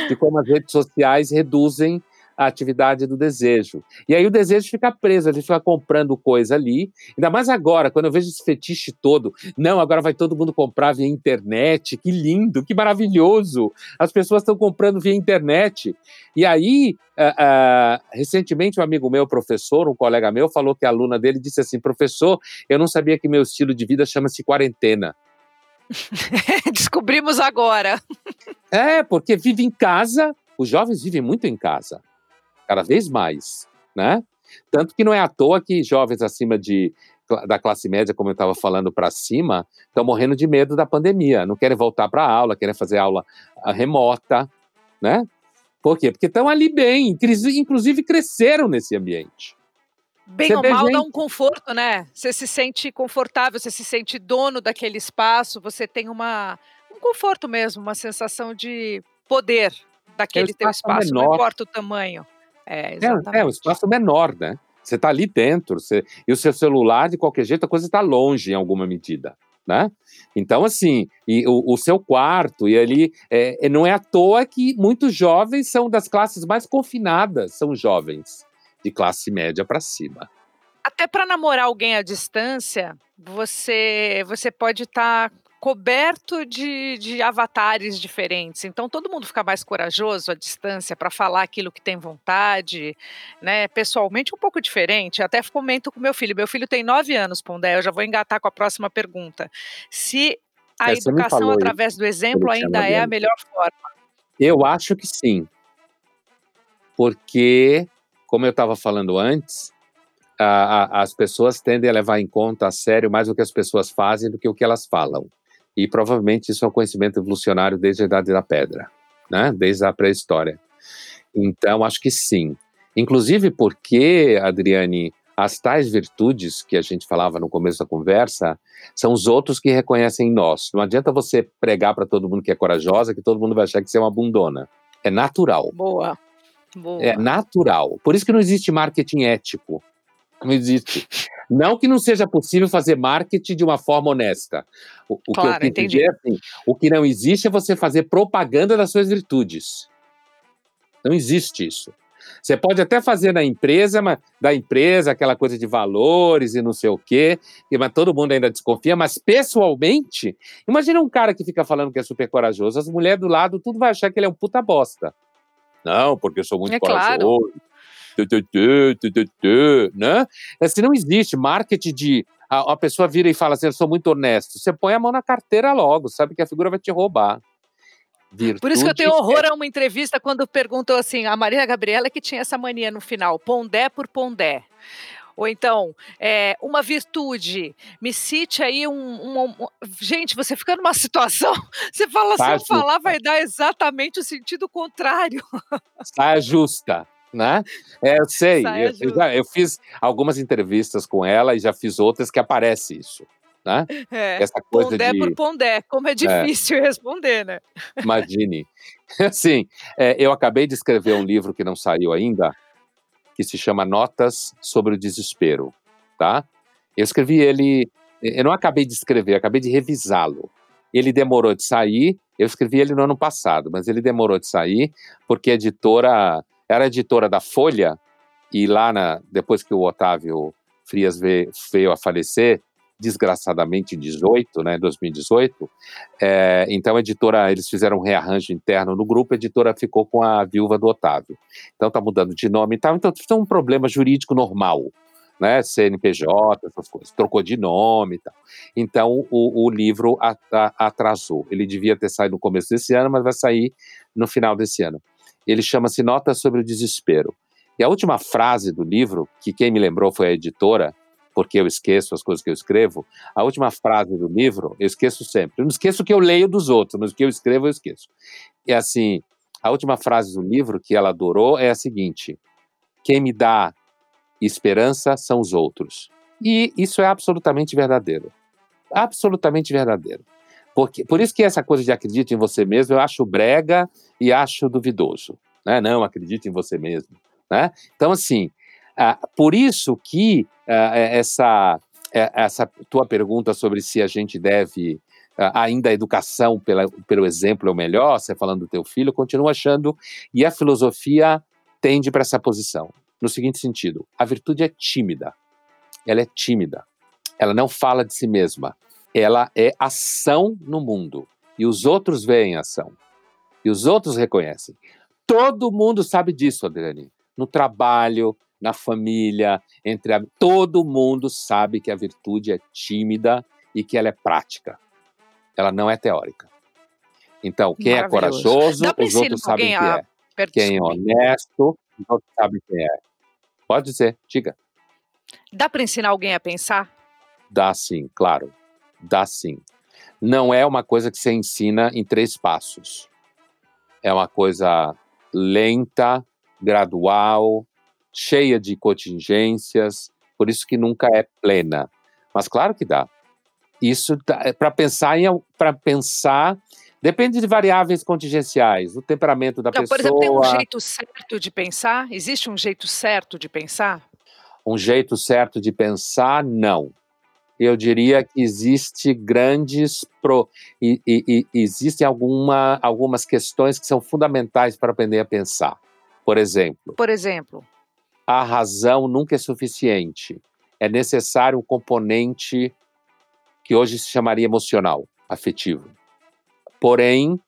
de como as redes sociais reduzem a atividade do desejo. E aí o desejo fica preso, a gente fica comprando coisa ali. Ainda mais agora, quando eu vejo esse fetiche todo. Não, agora vai todo mundo comprar via internet. Que lindo, que maravilhoso. As pessoas estão comprando via internet. E aí, uh, uh, recentemente, um amigo meu, professor, um colega meu, falou que a aluna dele disse assim: professor, eu não sabia que meu estilo de vida chama-se quarentena. Descobrimos agora. É, porque vive em casa, os jovens vivem muito em casa, cada vez mais, né? Tanto que não é à toa que jovens acima de, da classe média, como eu estava falando, para cima, estão morrendo de medo da pandemia, não querem voltar para a aula, querem fazer aula ah, remota, né? Por quê? Porque estão ali bem, inclusive cresceram nesse ambiente. Bem você ou mal gente... dá um conforto, né? Você se sente confortável, você se sente dono daquele espaço, você tem uma, um conforto mesmo, uma sensação de poder daquele é teu espaço, menor. não importa o tamanho. É, exatamente. é, é um espaço menor, né? Você está ali dentro, você... e o seu celular, de qualquer jeito, a coisa está longe em alguma medida. Né? Então, assim, e o, o, seu quarto, e ali, é, não é à toa que muitos jovens são das classes mais confinadas, são jovens de classe média para cima. Até para namorar alguém à distância, você você pode estar tá coberto de, de avatares diferentes. Então todo mundo fica mais corajoso à distância para falar aquilo que tem vontade, né? Pessoalmente um pouco diferente. Até comento com meu filho. Meu filho tem nove anos, Pondé. Eu já vou engatar com a próxima pergunta. Se a é, educação através do exemplo ainda é a melhor forma. Eu acho que sim. Porque como eu estava falando antes, a, a, as pessoas tendem a levar em conta a sério mais o que as pessoas fazem do que o que elas falam. E provavelmente isso é um conhecimento evolucionário desde a Idade da Pedra, né? desde a pré-história. Então, acho que sim. Inclusive porque, Adriane, as tais virtudes que a gente falava no começo da conversa são os outros que reconhecem em nós. Não adianta você pregar para todo mundo que é corajosa, que todo mundo vai achar que você é uma bundona. É natural. Boa. Boa. É natural. Por isso que não existe marketing ético. Não existe. Não que não seja possível fazer marketing de uma forma honesta. O, o claro, que eu entendi. é assim, o que não existe é você fazer propaganda das suas virtudes. Não existe isso. Você pode até fazer na empresa, mas da empresa, aquela coisa de valores e não sei o quê, e- mas todo mundo ainda desconfia, mas pessoalmente, imagina um cara que fica falando que é super corajoso, as mulheres do lado, tudo vai achar que ele é um puta bosta. Não, porque eu sou muito É claro. corajoso. Tu, né? Assim, não existe marketing de a, a pessoa vira e fala assim, eu sou muito honesto. Você põe a mão na carteira logo, sabe que a figura vai te roubar. Por isso que eu tenho Virtude horror a uma entrevista quando perguntou assim, a Maria Gabriela que tinha essa mania no final, pondé por pondé. Ou então, é, uma virtude, me cite aí um, um- um- Gente, você fica numa situação, você fala, se Tá eu falar, vai dar exatamente o sentido contrário. saia justa, né? É, eu sei, eu, eu já- eu fiz algumas entrevistas com ela e já fiz outras que aparece isso, né? É, Essa coisa pondé de, por pondé, como é difícil responder, né? imagine. Assim, é, eu acabei de escrever um livro que não saiu ainda, que se chama Notas sobre o Desespero, tá? Eu escrevi ele, eu não acabei de escrever, acabei de revisá-lo. Ele demorou de sair, eu escrevi ele no ano passado, mas ele demorou de sair porque a editora, era a editora da Folha, e lá, na, depois que o Otávio Frias veio, veio a falecer, desgraçadamente em 18, né, 2018, é, então a editora, eles fizeram um rearranjo interno no grupo, a editora ficou com a viúva do Otávio. Então tá mudando de nome e tal, então é um problema jurídico normal, né, CNPJ, essas coisas, trocou de nome e tal. Então o, o livro atrasou, ele devia ter saído no começo desse ano, mas vai sair no final desse ano. Ele chama-se Notas sobre o Desespero. E a última frase do livro, que quem me lembrou foi a editora, porque eu esqueço as coisas que eu escrevo, a última frase do livro, eu esqueço sempre. Eu não esqueço o que eu leio dos outros, mas o que eu escrevo eu esqueço. É assim, a última frase do livro que ela adorou é a seguinte: quem me dá esperança são os outros. E isso é absolutamente verdadeiro. Absolutamente verdadeiro. Porque, por isso que essa coisa de acredite em você mesmo eu acho brega e acho duvidoso. Né? Não, acredite em você mesmo. Né? Então, assim, por isso que ah, é- essa, é- essa tua pergunta sobre se a gente deve ah, ainda a educação pela, pelo exemplo é o melhor, você falando do teu filho, eu continuo achando, e a filosofia tende para essa posição. No seguinte sentido, a virtude é tímida. Ela é tímida. Ela não fala de si mesma. Ela é ação no mundo. E os outros veem a ação. E os outros reconhecem. Todo mundo sabe disso, Adriane. No trabalho, na família, entre a... todo mundo sabe que a virtude é tímida e que ela é prática. Ela não é teórica. Então, quem é pra os outros sabem alguém que a- é. Quem é honesto, os outros sabem quem é. Pode dizer, diga. Dá para ensinar alguém a pensar? Dá sim, claro. Dá sim. Não é uma coisa que você ensina em três passos. É uma coisa lenta, gradual, cheia de contingências, por isso que nunca é plena. Mas claro que dá. Isso para pensar em para pensar depende de variáveis contingenciais, o temperamento da Não, por pessoa, exemplo, tem um jeito certo de pensar? Existe um jeito certo de pensar? um jeito certo de pensar, não. Eu diria que existe grandes pro, e, e- e existem alguma, algumas questões que são fundamentais para aprender a pensar. Por exemplo, Por exemplo, a razão nunca é suficiente. É necessário um componente que hoje se chamaria emocional, afetivo. Porém,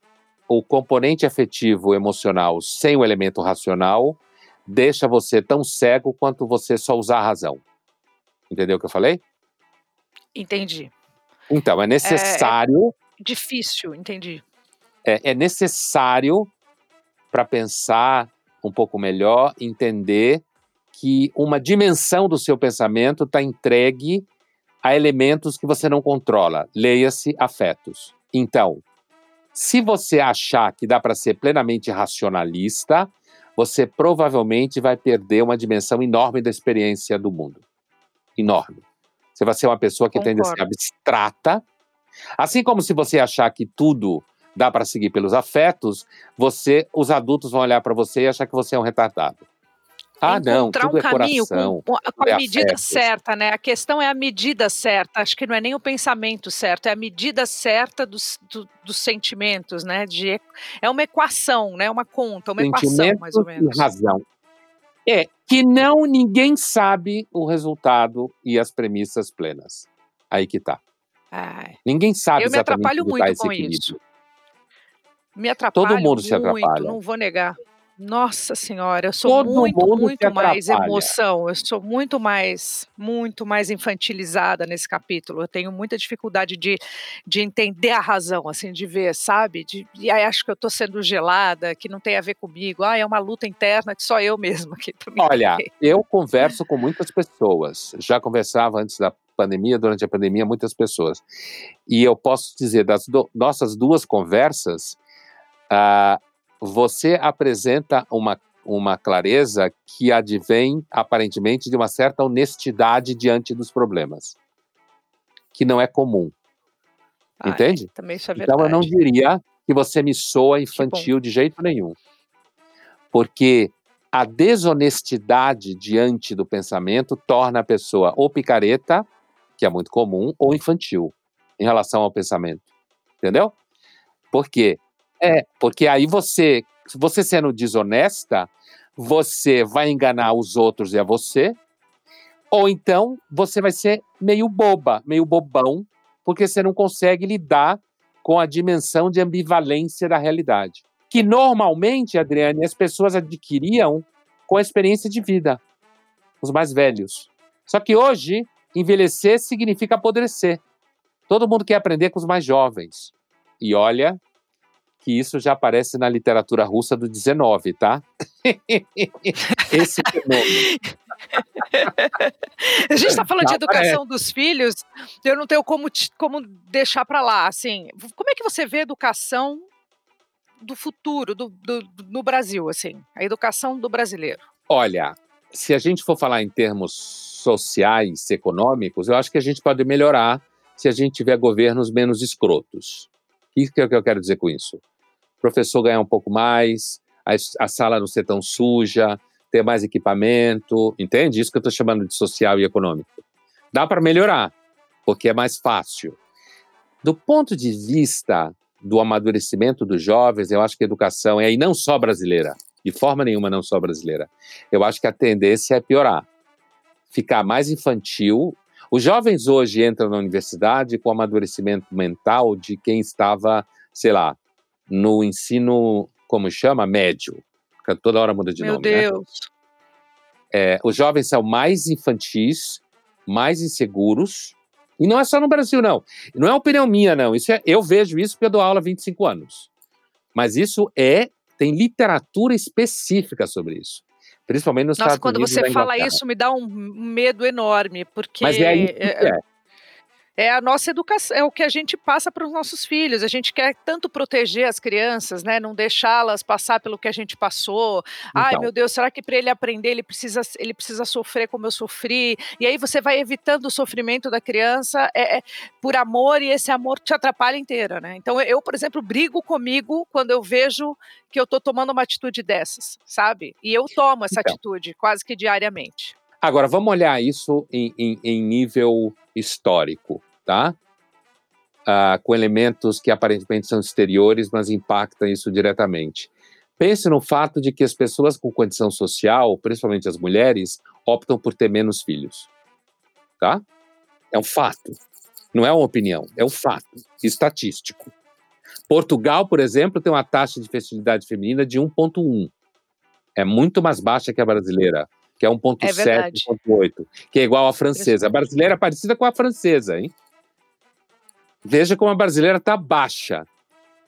o componente afetivo emocional sem o elemento racional deixa você tão cego quanto você só usar a razão. Entendeu o que eu falei? entendi. Então, é necessário, Difícil, entendi. é, é necessário para pensar um pouco melhor, entender que uma dimensão do seu pensamento está entregue a elementos que você não controla. Leia-se afetos. Então, se você achar que dá para ser plenamente racionalista, você provavelmente vai perder uma dimensão enorme da experiência do mundo. Enorme. Você vai ser uma pessoa que Concordo. tende a ser abstrata. Assim como se você achar que tudo dá para seguir pelos afetos, você, os adultos vão olhar para você e achar que você é um retardado. Ah, não, tudo um é caminho coração, com, com a é medida certa, né? A questão é a medida certa. Acho que não é nem o pensamento certo, é a medida certa dos, do, dos sentimentos, né? De, é uma equação, né? Uma conta, uma equação, mais ou menos. E razão. É que não ninguém sabe o resultado e as premissas plenas. Aí que tá. Ai, ninguém sabe eu me atrapalho muito com isso. Me atrapalho Todo mundo muito, se atrapalha. não vou negar. Nossa senhora, eu sou Todo muito, muito mais emoção. Eu sou muito mais, muito mais infantilizada nesse capítulo. Eu tenho muita dificuldade de, de entender a razão, assim, de ver, sabe? De, e aí acho que eu tô sendo gelada, que não tem a ver comigo. Ah, é uma luta interna que só eu mesma que Olha, eu converso com muitas pessoas. Já conversava antes da pandemia, durante a pandemia, muitas pessoas. E eu posso dizer, das do, nossas duas conversas, uh, você apresenta uma, uma clareza que advém, aparentemente, de uma certa honestidade diante dos problemas, que não é comum. Ah, Entende? É, também isso é verdade. Então, eu não diria que você me soa infantil de jeito nenhum. Porque a desonestidade diante do pensamento torna a pessoa ou picareta, que é muito comum, ou infantil em relação ao pensamento. Entendeu? Por quê? É, porque aí você, você sendo desonesta, você vai enganar os outros e a você, ou então você vai ser meio boba, meio bobão, porque você não consegue lidar com a dimensão de ambivalência da realidade. Que normalmente, Adriane, as pessoas adquiriam com a experiência de vida, os mais velhos. Só que hoje, envelhecer significa apodrecer. Todo mundo quer aprender com os mais jovens. E olha, que isso já aparece na literatura russa do 19, tá? Esse fenômeno. a gente está falando de educação dos filhos, eu não tenho como, como deixar para lá. Assim, como é que você vê a educação do futuro do, do, no Brasil, assim, a educação do brasileiro? Olha, se a gente for falar em termos sociais, econômicos, eu acho que a gente pode melhorar se a gente tiver governos menos escrotos. O que é que eu quero dizer com isso? professor ganhar um pouco mais, a, a sala não ser tão suja, ter mais equipamento, entende? Isso que eu estou chamando de social e econômico. Dá para melhorar, porque é mais fácil. Do ponto de vista do amadurecimento dos jovens, eu acho que a educação é, e não só brasileira, de forma nenhuma não só brasileira, eu acho que a tendência é piorar. Ficar mais infantil. Os jovens hoje entram na universidade com amadurecimento mental de quem estava, sei lá, no ensino, como chama? Médio. Toda hora muda de Meu nome. Meu Deus. Né? É, os jovens são mais infantis, mais inseguros. E não é só no Brasil, não. Não é opinião minha, não. Isso é, eu vejo isso porque eu dou aula há 25 anos. Mas isso é. Tem literatura específica sobre isso. Principalmente nos Nossa, Estados quando Unidos. Nossa, quando você fala isso, me dá um medo enorme, porque. Mas é aí que é. É a nossa educação, é o que a gente passa para os nossos filhos. A gente quer tanto proteger as crianças, né? Não deixá-las passar pelo que a gente passou. Então. Ai, meu Deus, será que para ele aprender ele precisa, ele precisa sofrer como eu sofri? E aí você vai evitando o sofrimento da criança é, é, por amor e esse amor te atrapalha inteira, né? Então eu, por exemplo, brigo comigo quando eu vejo que eu estou tomando uma atitude dessas, sabe? E eu tomo essa então. atitude quase que diariamente. Agora, vamos olhar isso em, em, em nível histórico, tá? Ah, com elementos que aparentemente são exteriores, mas impactam isso diretamente. Pense no fato de que as pessoas com condição social, principalmente as mulheres, optam por ter menos filhos. Tá? É um fato. Não é uma opinião, é um fato estatístico. Portugal, por exemplo, tem uma taxa de fertilidade feminina de 1,1. É muito mais baixa que a brasileira que é 1.7, é 1.8, que é igual à francesa. A brasileira é parecida com a francesa, hein? Veja como a brasileira está baixa,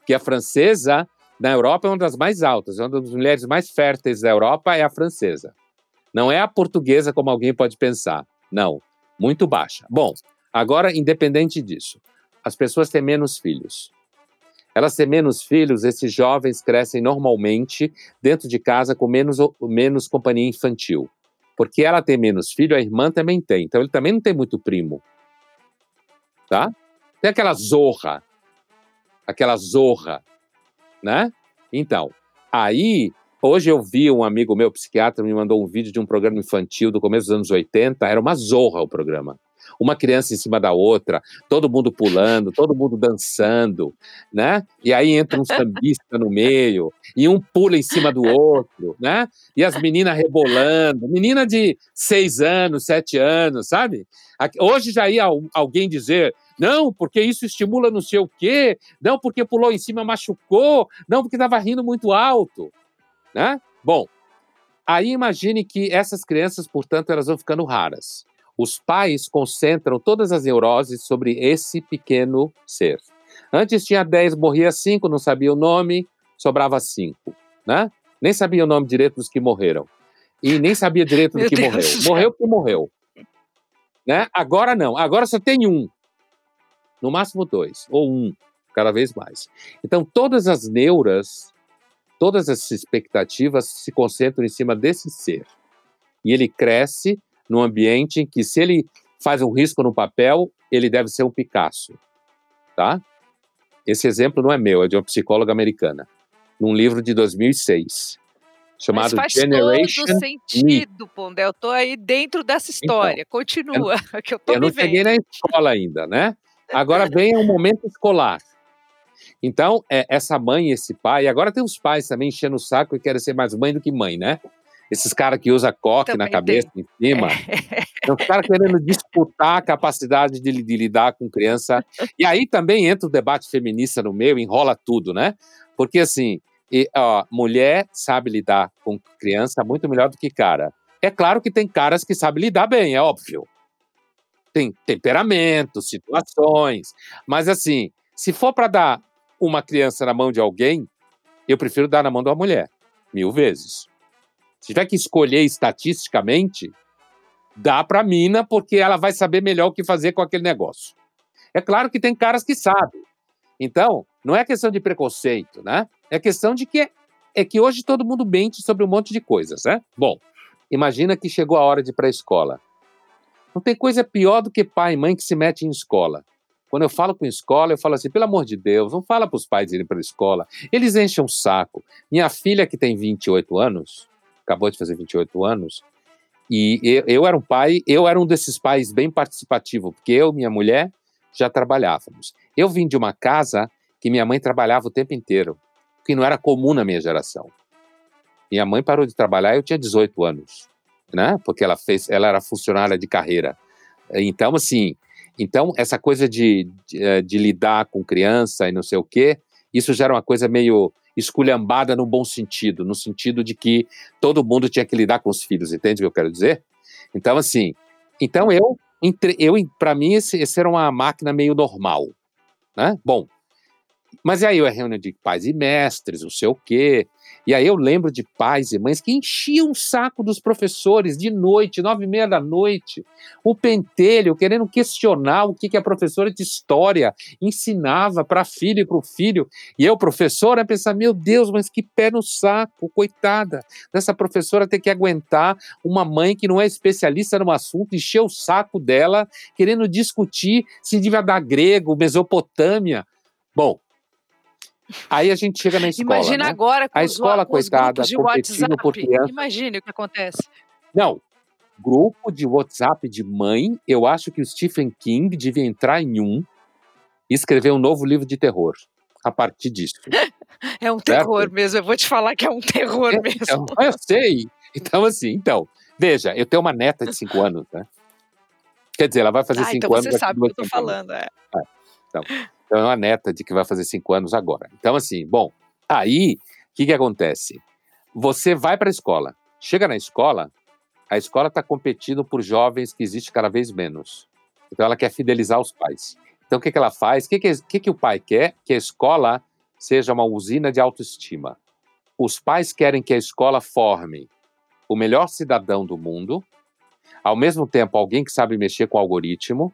que a francesa, na Europa, é uma das mais altas, é uma das mulheres mais férteis da Europa, é a francesa. Não é a portuguesa como alguém pode pensar. Não, muito baixa. Bom, agora, independente disso, as pessoas têm menos filhos. Elas têm menos filhos, esses jovens crescem normalmente dentro de casa com menos, menos companhia infantil. Porque ela tem menos filho, a irmã também tem. Então ele também não tem muito primo. Tá? Tem aquela zorra. Aquela zorra. Né? Então, aí Hoje eu vi um amigo meu, psiquiatra, me mandou um vídeo de um programa infantil do começo dos anos 80. Era uma zorra o programa. Uma criança em cima da outra, todo mundo pulando, todo mundo dançando, né? E aí entra um sambista no meio, e um pula em cima do outro, né? E as meninas rebolando, menina de seis anos, sete anos, sabe? Hoje já ia alguém dizer, não, porque isso estimula não sei o quê, não, porque pulou em cima, machucou, não, porque estava rindo muito alto. Né? Bom, aí imagine que essas crianças, portanto, elas vão ficando raras. Os pais concentram todas as neuroses sobre esse pequeno ser. Antes tinha 10, morria 5, não sabia o nome, sobrava 5. Né? Nem sabia o nome direito dos que morreram. E nem sabia direito do que Deus morreu. Morreu porque morreu. Né? Agora não, agora só tem um. No máximo dois, ou um, cada vez mais. Então, todas as neuras todas essas expectativas se concentram em cima desse ser. E ele cresce num ambiente em que, se ele faz um risco no papel, ele deve ser um Picasso. Tá? Esse exemplo não é meu, é de uma psicóloga americana, num livro de 2006 chamado Mas faz Generation todo sentido, Pondé. Eu estou aí dentro dessa então, história. Então, Continua, eu, que eu tô Eu não cheguei na escola ainda, né? Agora vem o momento escolar. Então, é, essa mãe, esse pai, agora tem os pais também enchendo o saco e querem ser mais mãe do que mãe, né? Esses caras que usam coque também na cabeça, tem. em cima. É. os caras querendo disputar a capacidade de, de, lidar com criança. E aí também entra o debate feminista no meio, enrola tudo, né? Porque, assim, e, ó, mulher sabe lidar com criança muito melhor do que cara. É claro que tem caras que sabem lidar bem, é óbvio. Tem temperamento, situações. Mas, assim, se for para dar uma criança na mão de alguém, eu prefiro dar na mão de uma mulher, mil vezes. Se tiver que escolher estatisticamente, dá para a mina, porque ela vai saber melhor o que fazer com aquele negócio. É claro que tem caras que sabem. Então, não é questão de preconceito, né? É questão de que é, que hoje todo mundo mente sobre um monte de coisas, né? Bom, imagina que chegou a hora de ir para a escola. Não tem coisa pior do que pai e mãe que se metem em escola. Quando eu falo com escola, eu falo assim, pelo amor de Deus, não fala para os pais irem para a escola. Eles enchem o saco. Minha filha, que tem 28 anos, acabou de fazer 28 anos, e eu, eu era um pai, eu era um desses pais bem participativo, porque eu e minha mulher já trabalhávamos. Eu vim de uma casa que minha mãe trabalhava o tempo inteiro, que não era comum na minha geração. Minha mãe parou de trabalhar, eu tinha 18 anos, né? Porque ela fez, ela era funcionária de carreira. Então, assim, então, essa coisa de, de, eh, de, lidar com criança e não sei o quê, isso já era uma coisa meio esculhambada no bom sentido, no sentido de que todo mundo tinha que lidar com os filhos, entende o que eu quero dizer? Então, assim, então eu, eu para mim, esse, esse era uma máquina meio normal, né? Bom, mas aí a reunião de pais e mestres, não sei o quê. E aí eu lembro de pais e mães que enchiam o saco dos professores de noite, nove e meia da noite, o pentelho, querendo questionar o que, que a professora de história ensinava para a filha e para o filho. E eu, professora, pensar, meu Deus, mas que pé no saco, coitada dessa professora ter que aguentar uma mãe que não é especialista no assunto, encher o saco dela, querendo discutir se devia dar grego, Mesopotâmia. Bom, Aí a gente chega na escola. Imagina né? agora com a escola, os, coitada, de WhatsApp. Por criança. Imagine o que acontece. Não, grupo de WhatsApp de mãe, eu acho que o Stephen King devia entrar em um e escrever um novo livro de terror a partir disso. É um terror certo? mesmo, eu vou te falar que é um terror é, mesmo. Então, eu sei. Então, assim, então, veja, eu tenho uma neta de 5 anos, né? Quer dizer, ela vai fazer 5 ah, então anos. Você sabe o que eu tô falando, é. é. Então, então é uma neta de que vai fazer cinco anos agora. Então, assim, bom, aí o que, que acontece? Você vai para a escola, chega na escola, a escola está competindo por jovens que existe cada vez menos. Então ela quer fidelizar os pais. Então o que, que ela faz? O que, que, que, o pai quer? Que a escola seja uma usina de autoestima. Os pais querem que a escola forme o melhor cidadão do mundo, ao mesmo tempo alguém que sabe mexer com algoritmo,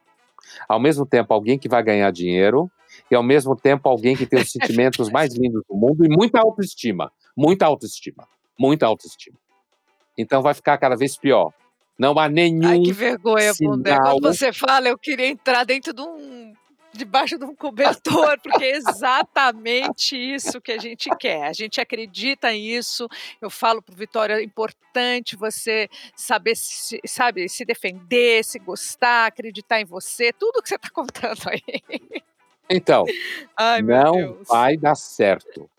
ao mesmo tempo alguém que vai ganhar dinheiro e ao mesmo tempo alguém que tem os sentimentos mais lindos do mundo e muita autoestima, muita autoestima, muita autoestima. Então vai ficar cada vez pior. Não há nenhum. Ai, que vergonha, Pondé. Quando você fala, eu queria entrar dentro de um debaixo de um cobertor, porque é exatamente isso que a gente quer. A gente acredita nisso. Eu falo para Vitória, é importante você saber se, sabe, se defender, se gostar, acreditar em você, tudo que você está contando aí. Então, Ai, não vai dar certo.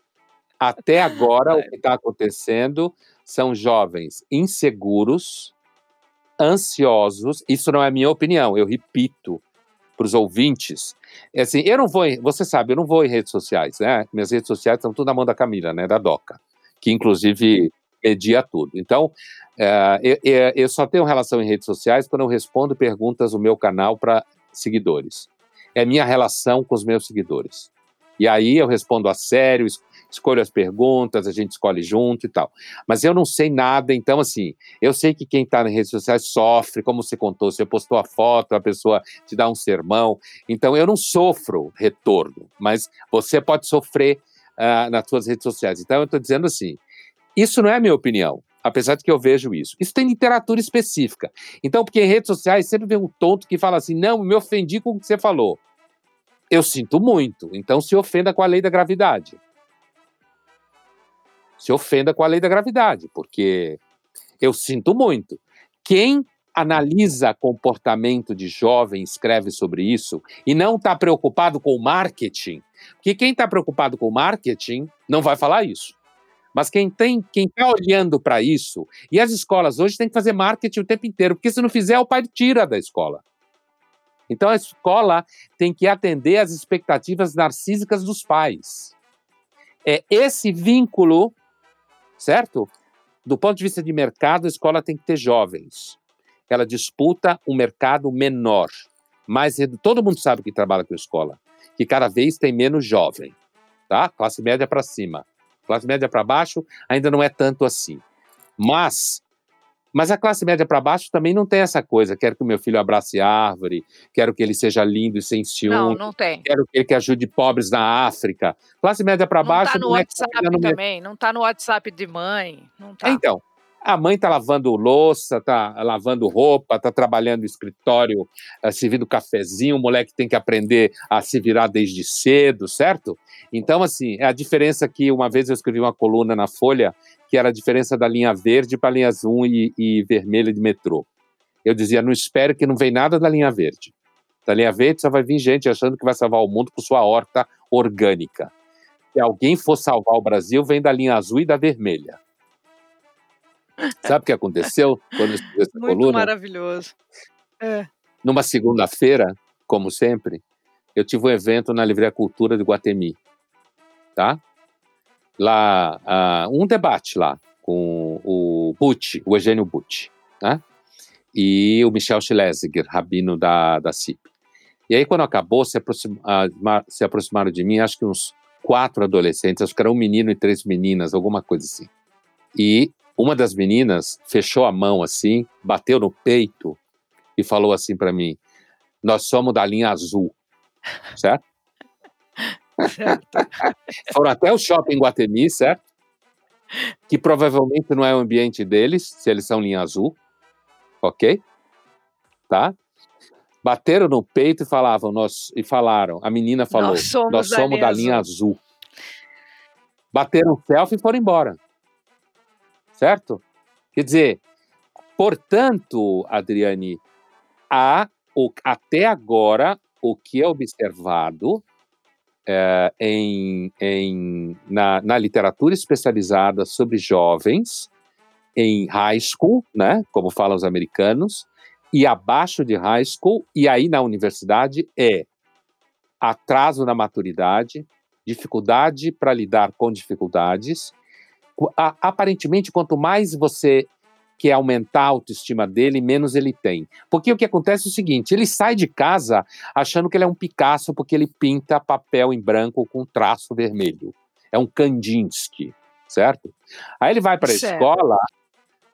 Até agora, Ai. o que está acontecendo são jovens inseguros, ansiosos. Isso não é minha opinião, eu repito para os ouvintes. É assim, eu não vou, em, você sabe, eu não vou em redes sociais, né? Minhas redes sociais estão tudo na mão da Camila, né? Da Doca, que inclusive media tudo. Então, é, eu, eu só tenho relação em redes sociais quando eu respondo perguntas no meu canal para seguidores. É minha relação com os meus seguidores. E aí eu respondo a sério, escolho as perguntas, a gente escolhe junto e tal. Mas eu não sei nada, então, assim, eu sei que quem está nas redes sociais sofre, como você contou, você postou a foto, a pessoa te dá um sermão. Então, eu não sofro retorno, mas você pode sofrer uh, nas suas redes sociais. Então, eu estou dizendo assim: isso não é minha opinião. Apesar de que eu vejo isso. Isso tem literatura específica. Então, porque em redes sociais sempre vem um tonto que fala assim: não, me ofendi com o que você falou. Eu sinto muito. Então, se ofenda com a lei da gravidade se ofenda com a lei da gravidade, porque eu sinto muito. Quem analisa comportamento de jovem, escreve sobre isso e não está preocupado com o marketing, porque quem está preocupado com o marketing não vai falar isso. Mas quem tem, quem está olhando para isso, e as escolas hoje têm que fazer marketing o tempo inteiro, porque se não fizer, o pai tira da escola. Então a escola tem que atender às expectativas narcísicas dos pais. É esse vínculo certo? Do ponto de vista de mercado, a escola tem que ter jovens. Ela disputa um mercado menor, mais todo mundo sabe que trabalha com escola, que cada vez tem menos jovem, tá? Classe média para cima, classe média para baixo ainda não é tanto assim. Mas mas a classe média para baixo também não tem essa coisa. Quero que o meu filho abrace árvore, quero que ele seja lindo e sem ciúme. Não, não tem. Quero que ele que ajude pobres na África. Classe média para baixo. Tá no não WhatsApp é no também, não está no WhatsApp de mãe. Não tá. Então, a mãe está lavando louça, está lavando roupa, está trabalhando no escritório, uh, servindo cafezinho, o moleque tem que aprender a se virar desde cedo, certo? Então, assim, é a diferença que uma vez eu escrevi uma coluna na Folha que era a diferença da linha verde para a linha azul e, e, vermelha de metrô. Eu dizia, não espere que não vem nada da linha verde. Da linha verde só vai vir gente achando que vai salvar o mundo com sua horta orgânica. Se alguém for salvar o Brasil, vem da linha azul e da vermelha. Sabe o que aconteceu quando eu escrevi essa Muito coluna? maravilhoso. É. Numa segunda-feira, como sempre, eu tive um evento na Livraria Cultura de Guatemi, tá? lá uh, um debate lá com o Butch, o Eugênio Butch, né? E o Michel Schlesinger, rabino da, da CIP. E aí, quando acabou, se, aproxima, se aproximaram de mim, acho que uns quatro adolescentes, acho que era um menino e três meninas, alguma coisa assim. E uma das meninas fechou a mão assim, bateu no peito e falou assim para mim: Nós somos da linha azul, certo? Certo. Foram até o shopping Guatemi, certo? Que provavelmente não é o ambiente deles, se eles são linha azul. Ok? Tá? Bateram no peito e falavam, nós, e falaram, a menina falou, nós somos, nós somos da, linha, azul. azul. Bateram o selfie e foram embora. Certo? Quer dizer, portanto, Adriane, há, o, até agora, o que é observado é, em, em, na, na, literatura especializada sobre jovens em high school, né, como falam os americanos, e abaixo de high school, e aí na universidade é atraso na maturidade, dificuldade para lidar com dificuldades. Aparentemente, quanto mais você quer aumentar a autoestima dele, menos ele tem. Porque o que acontece é o seguinte: ele sai de casa achando que ele é um Picasso porque ele pinta papel em branco com traço vermelho. É um Kandinsky, certo? Aí ele vai para a escola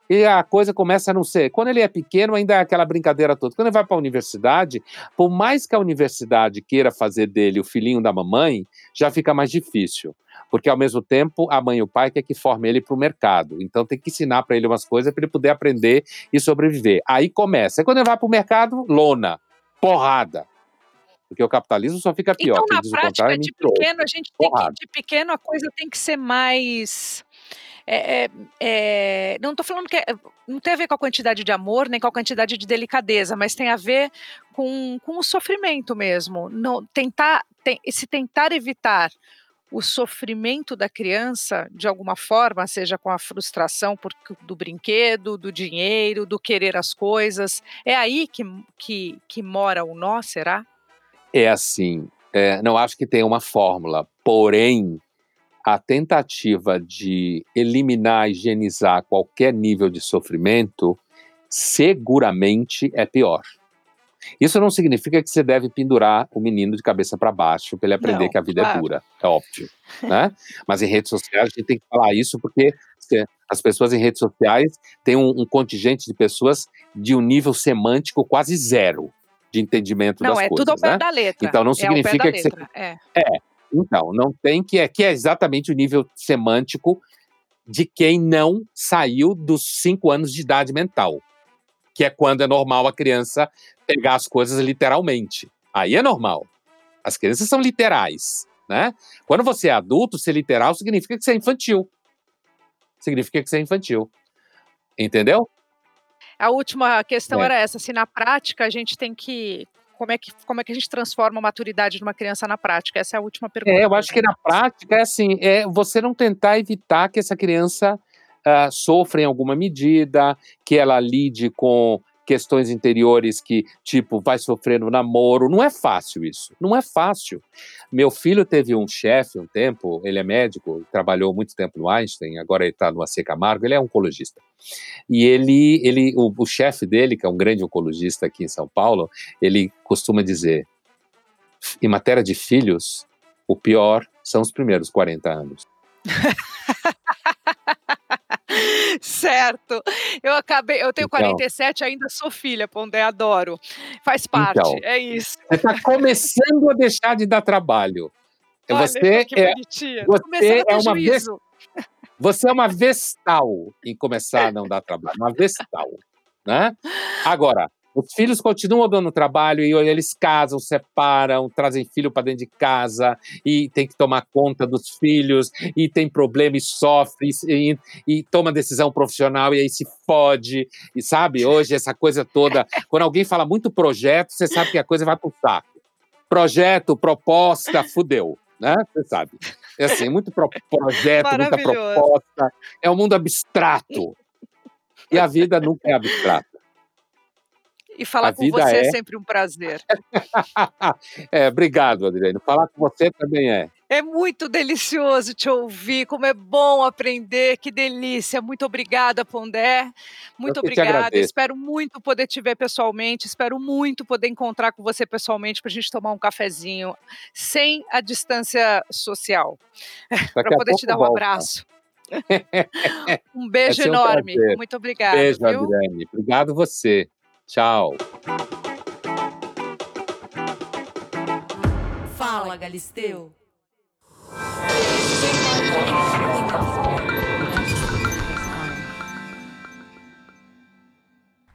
e a coisa começa a não ser. Quando ele é pequeno, ainda é aquela brincadeira toda. Quando ele vai para a universidade, por mais que a universidade queira fazer dele o filhinho da mamãe, já fica mais difícil. Porque, ao mesmo tempo, a mãe e o pai quer que forme ele para o mercado. Então, tem que ensinar para ele umas coisas para ele poder aprender e sobreviver. Aí começa. E quando ele vai para o mercado, lona, porrada. Porque o capitalismo só fica pior. Então, na prática, é de pequeno, a gente tem que, de pequeno a coisa tem que ser mais é, é, é, não estou falando que é, não tem a ver com a quantidade de amor nem com a quantidade de delicadeza, mas tem a ver com, com o sofrimento mesmo. Não, tentar, tem, se tentar evitar o sofrimento da criança de alguma forma, seja com a frustração por, do brinquedo, do dinheiro, do querer as coisas, é aí que, que, que mora o nó, será? É assim, é, não acho que tenha uma fórmula, porém a tentativa de eliminar, higienizar qualquer nível de sofrimento, seguramente é pior. Isso não significa que você deve pendurar o menino de cabeça para baixo para ele aprender não, que a vida é claro. é dura, é óbvio. Né? Mas em redes sociais a gente tem que falar isso porque as pessoas em redes sociais têm um, um contingente de pessoas de um nível semântico quase zero de entendimento não, das é coisas. Não, é tudo ao pé né? da letra. Então não significa é que você. É. é. Então, não tem que é que é exatamente o nível semântico de quem não saiu dos cinco anos de idade mental, que é quando é normal a criança pegar as coisas literalmente. Aí é normal. As crianças são literais, né? Quando você é adulto, ser literal significa que você é infantil. Significa que você é infantil. Entendeu? A última questão é. era essa: se na prática a gente tem que como é que, como é que a gente transforma a maturidade de uma criança na prática? Essa é a última pergunta. É, eu acho que na prática é assim, é você não tentar evitar que essa criança uh, sofra em alguma medida, que ela lide com questões interiores que, tipo, vai sofrer no namoro. Não é fácil isso. Não é fácil. Meu filho teve um chefe um tempo, ele é médico, trabalhou muito tempo no Einstein, agora ele está no AC Camargo, ele é oncologista. E ele, ele o, o chefe dele, que é um grande oncologista aqui em São Paulo, ele costuma dizer: em matéria de filhos, o pior são os primeiros 40 anos. certo. Eu acabei, eu tenho então, 47, ainda sou filha, Pondé, adoro. Faz parte, então, é isso. Você está começando a deixar de dar trabalho. Olha, você é, você é uma vez, você é uma vestal em começar a não dar trabalho, uma vestal, né? Agora, os filhos continuam dando trabalho e eles casam, separam, trazem filho para dentro de casa e tem que tomar conta dos filhos e tem problema e sofre e, e, toma decisão profissional e aí se fode. E sabe, hoje essa coisa toda, quando alguém fala muito projeto, você sabe que a coisa vai pro saco. Projeto, proposta, fudeu. Né? Você sabe. É assim, muito pro projeto, muita proposta. É um mundo abstrato. E a vida nunca é abstrata. E falar com você é... é sempre um prazer. é, obrigado, Adriano. Falar com você também é. É muito delicioso te ouvir, como é bom aprender, que delícia. Muito obrigada, Pondé. Muito obrigada. Espero muito poder te ver pessoalmente, espero muito poder encontrar com você pessoalmente para a gente tomar um cafezinho, sem a distância social, para poder te dar um abraço. um beijo enorme. Um muito obrigada. Beijo, Adriane. Obrigado você. Tchau. Fala, Galisteu.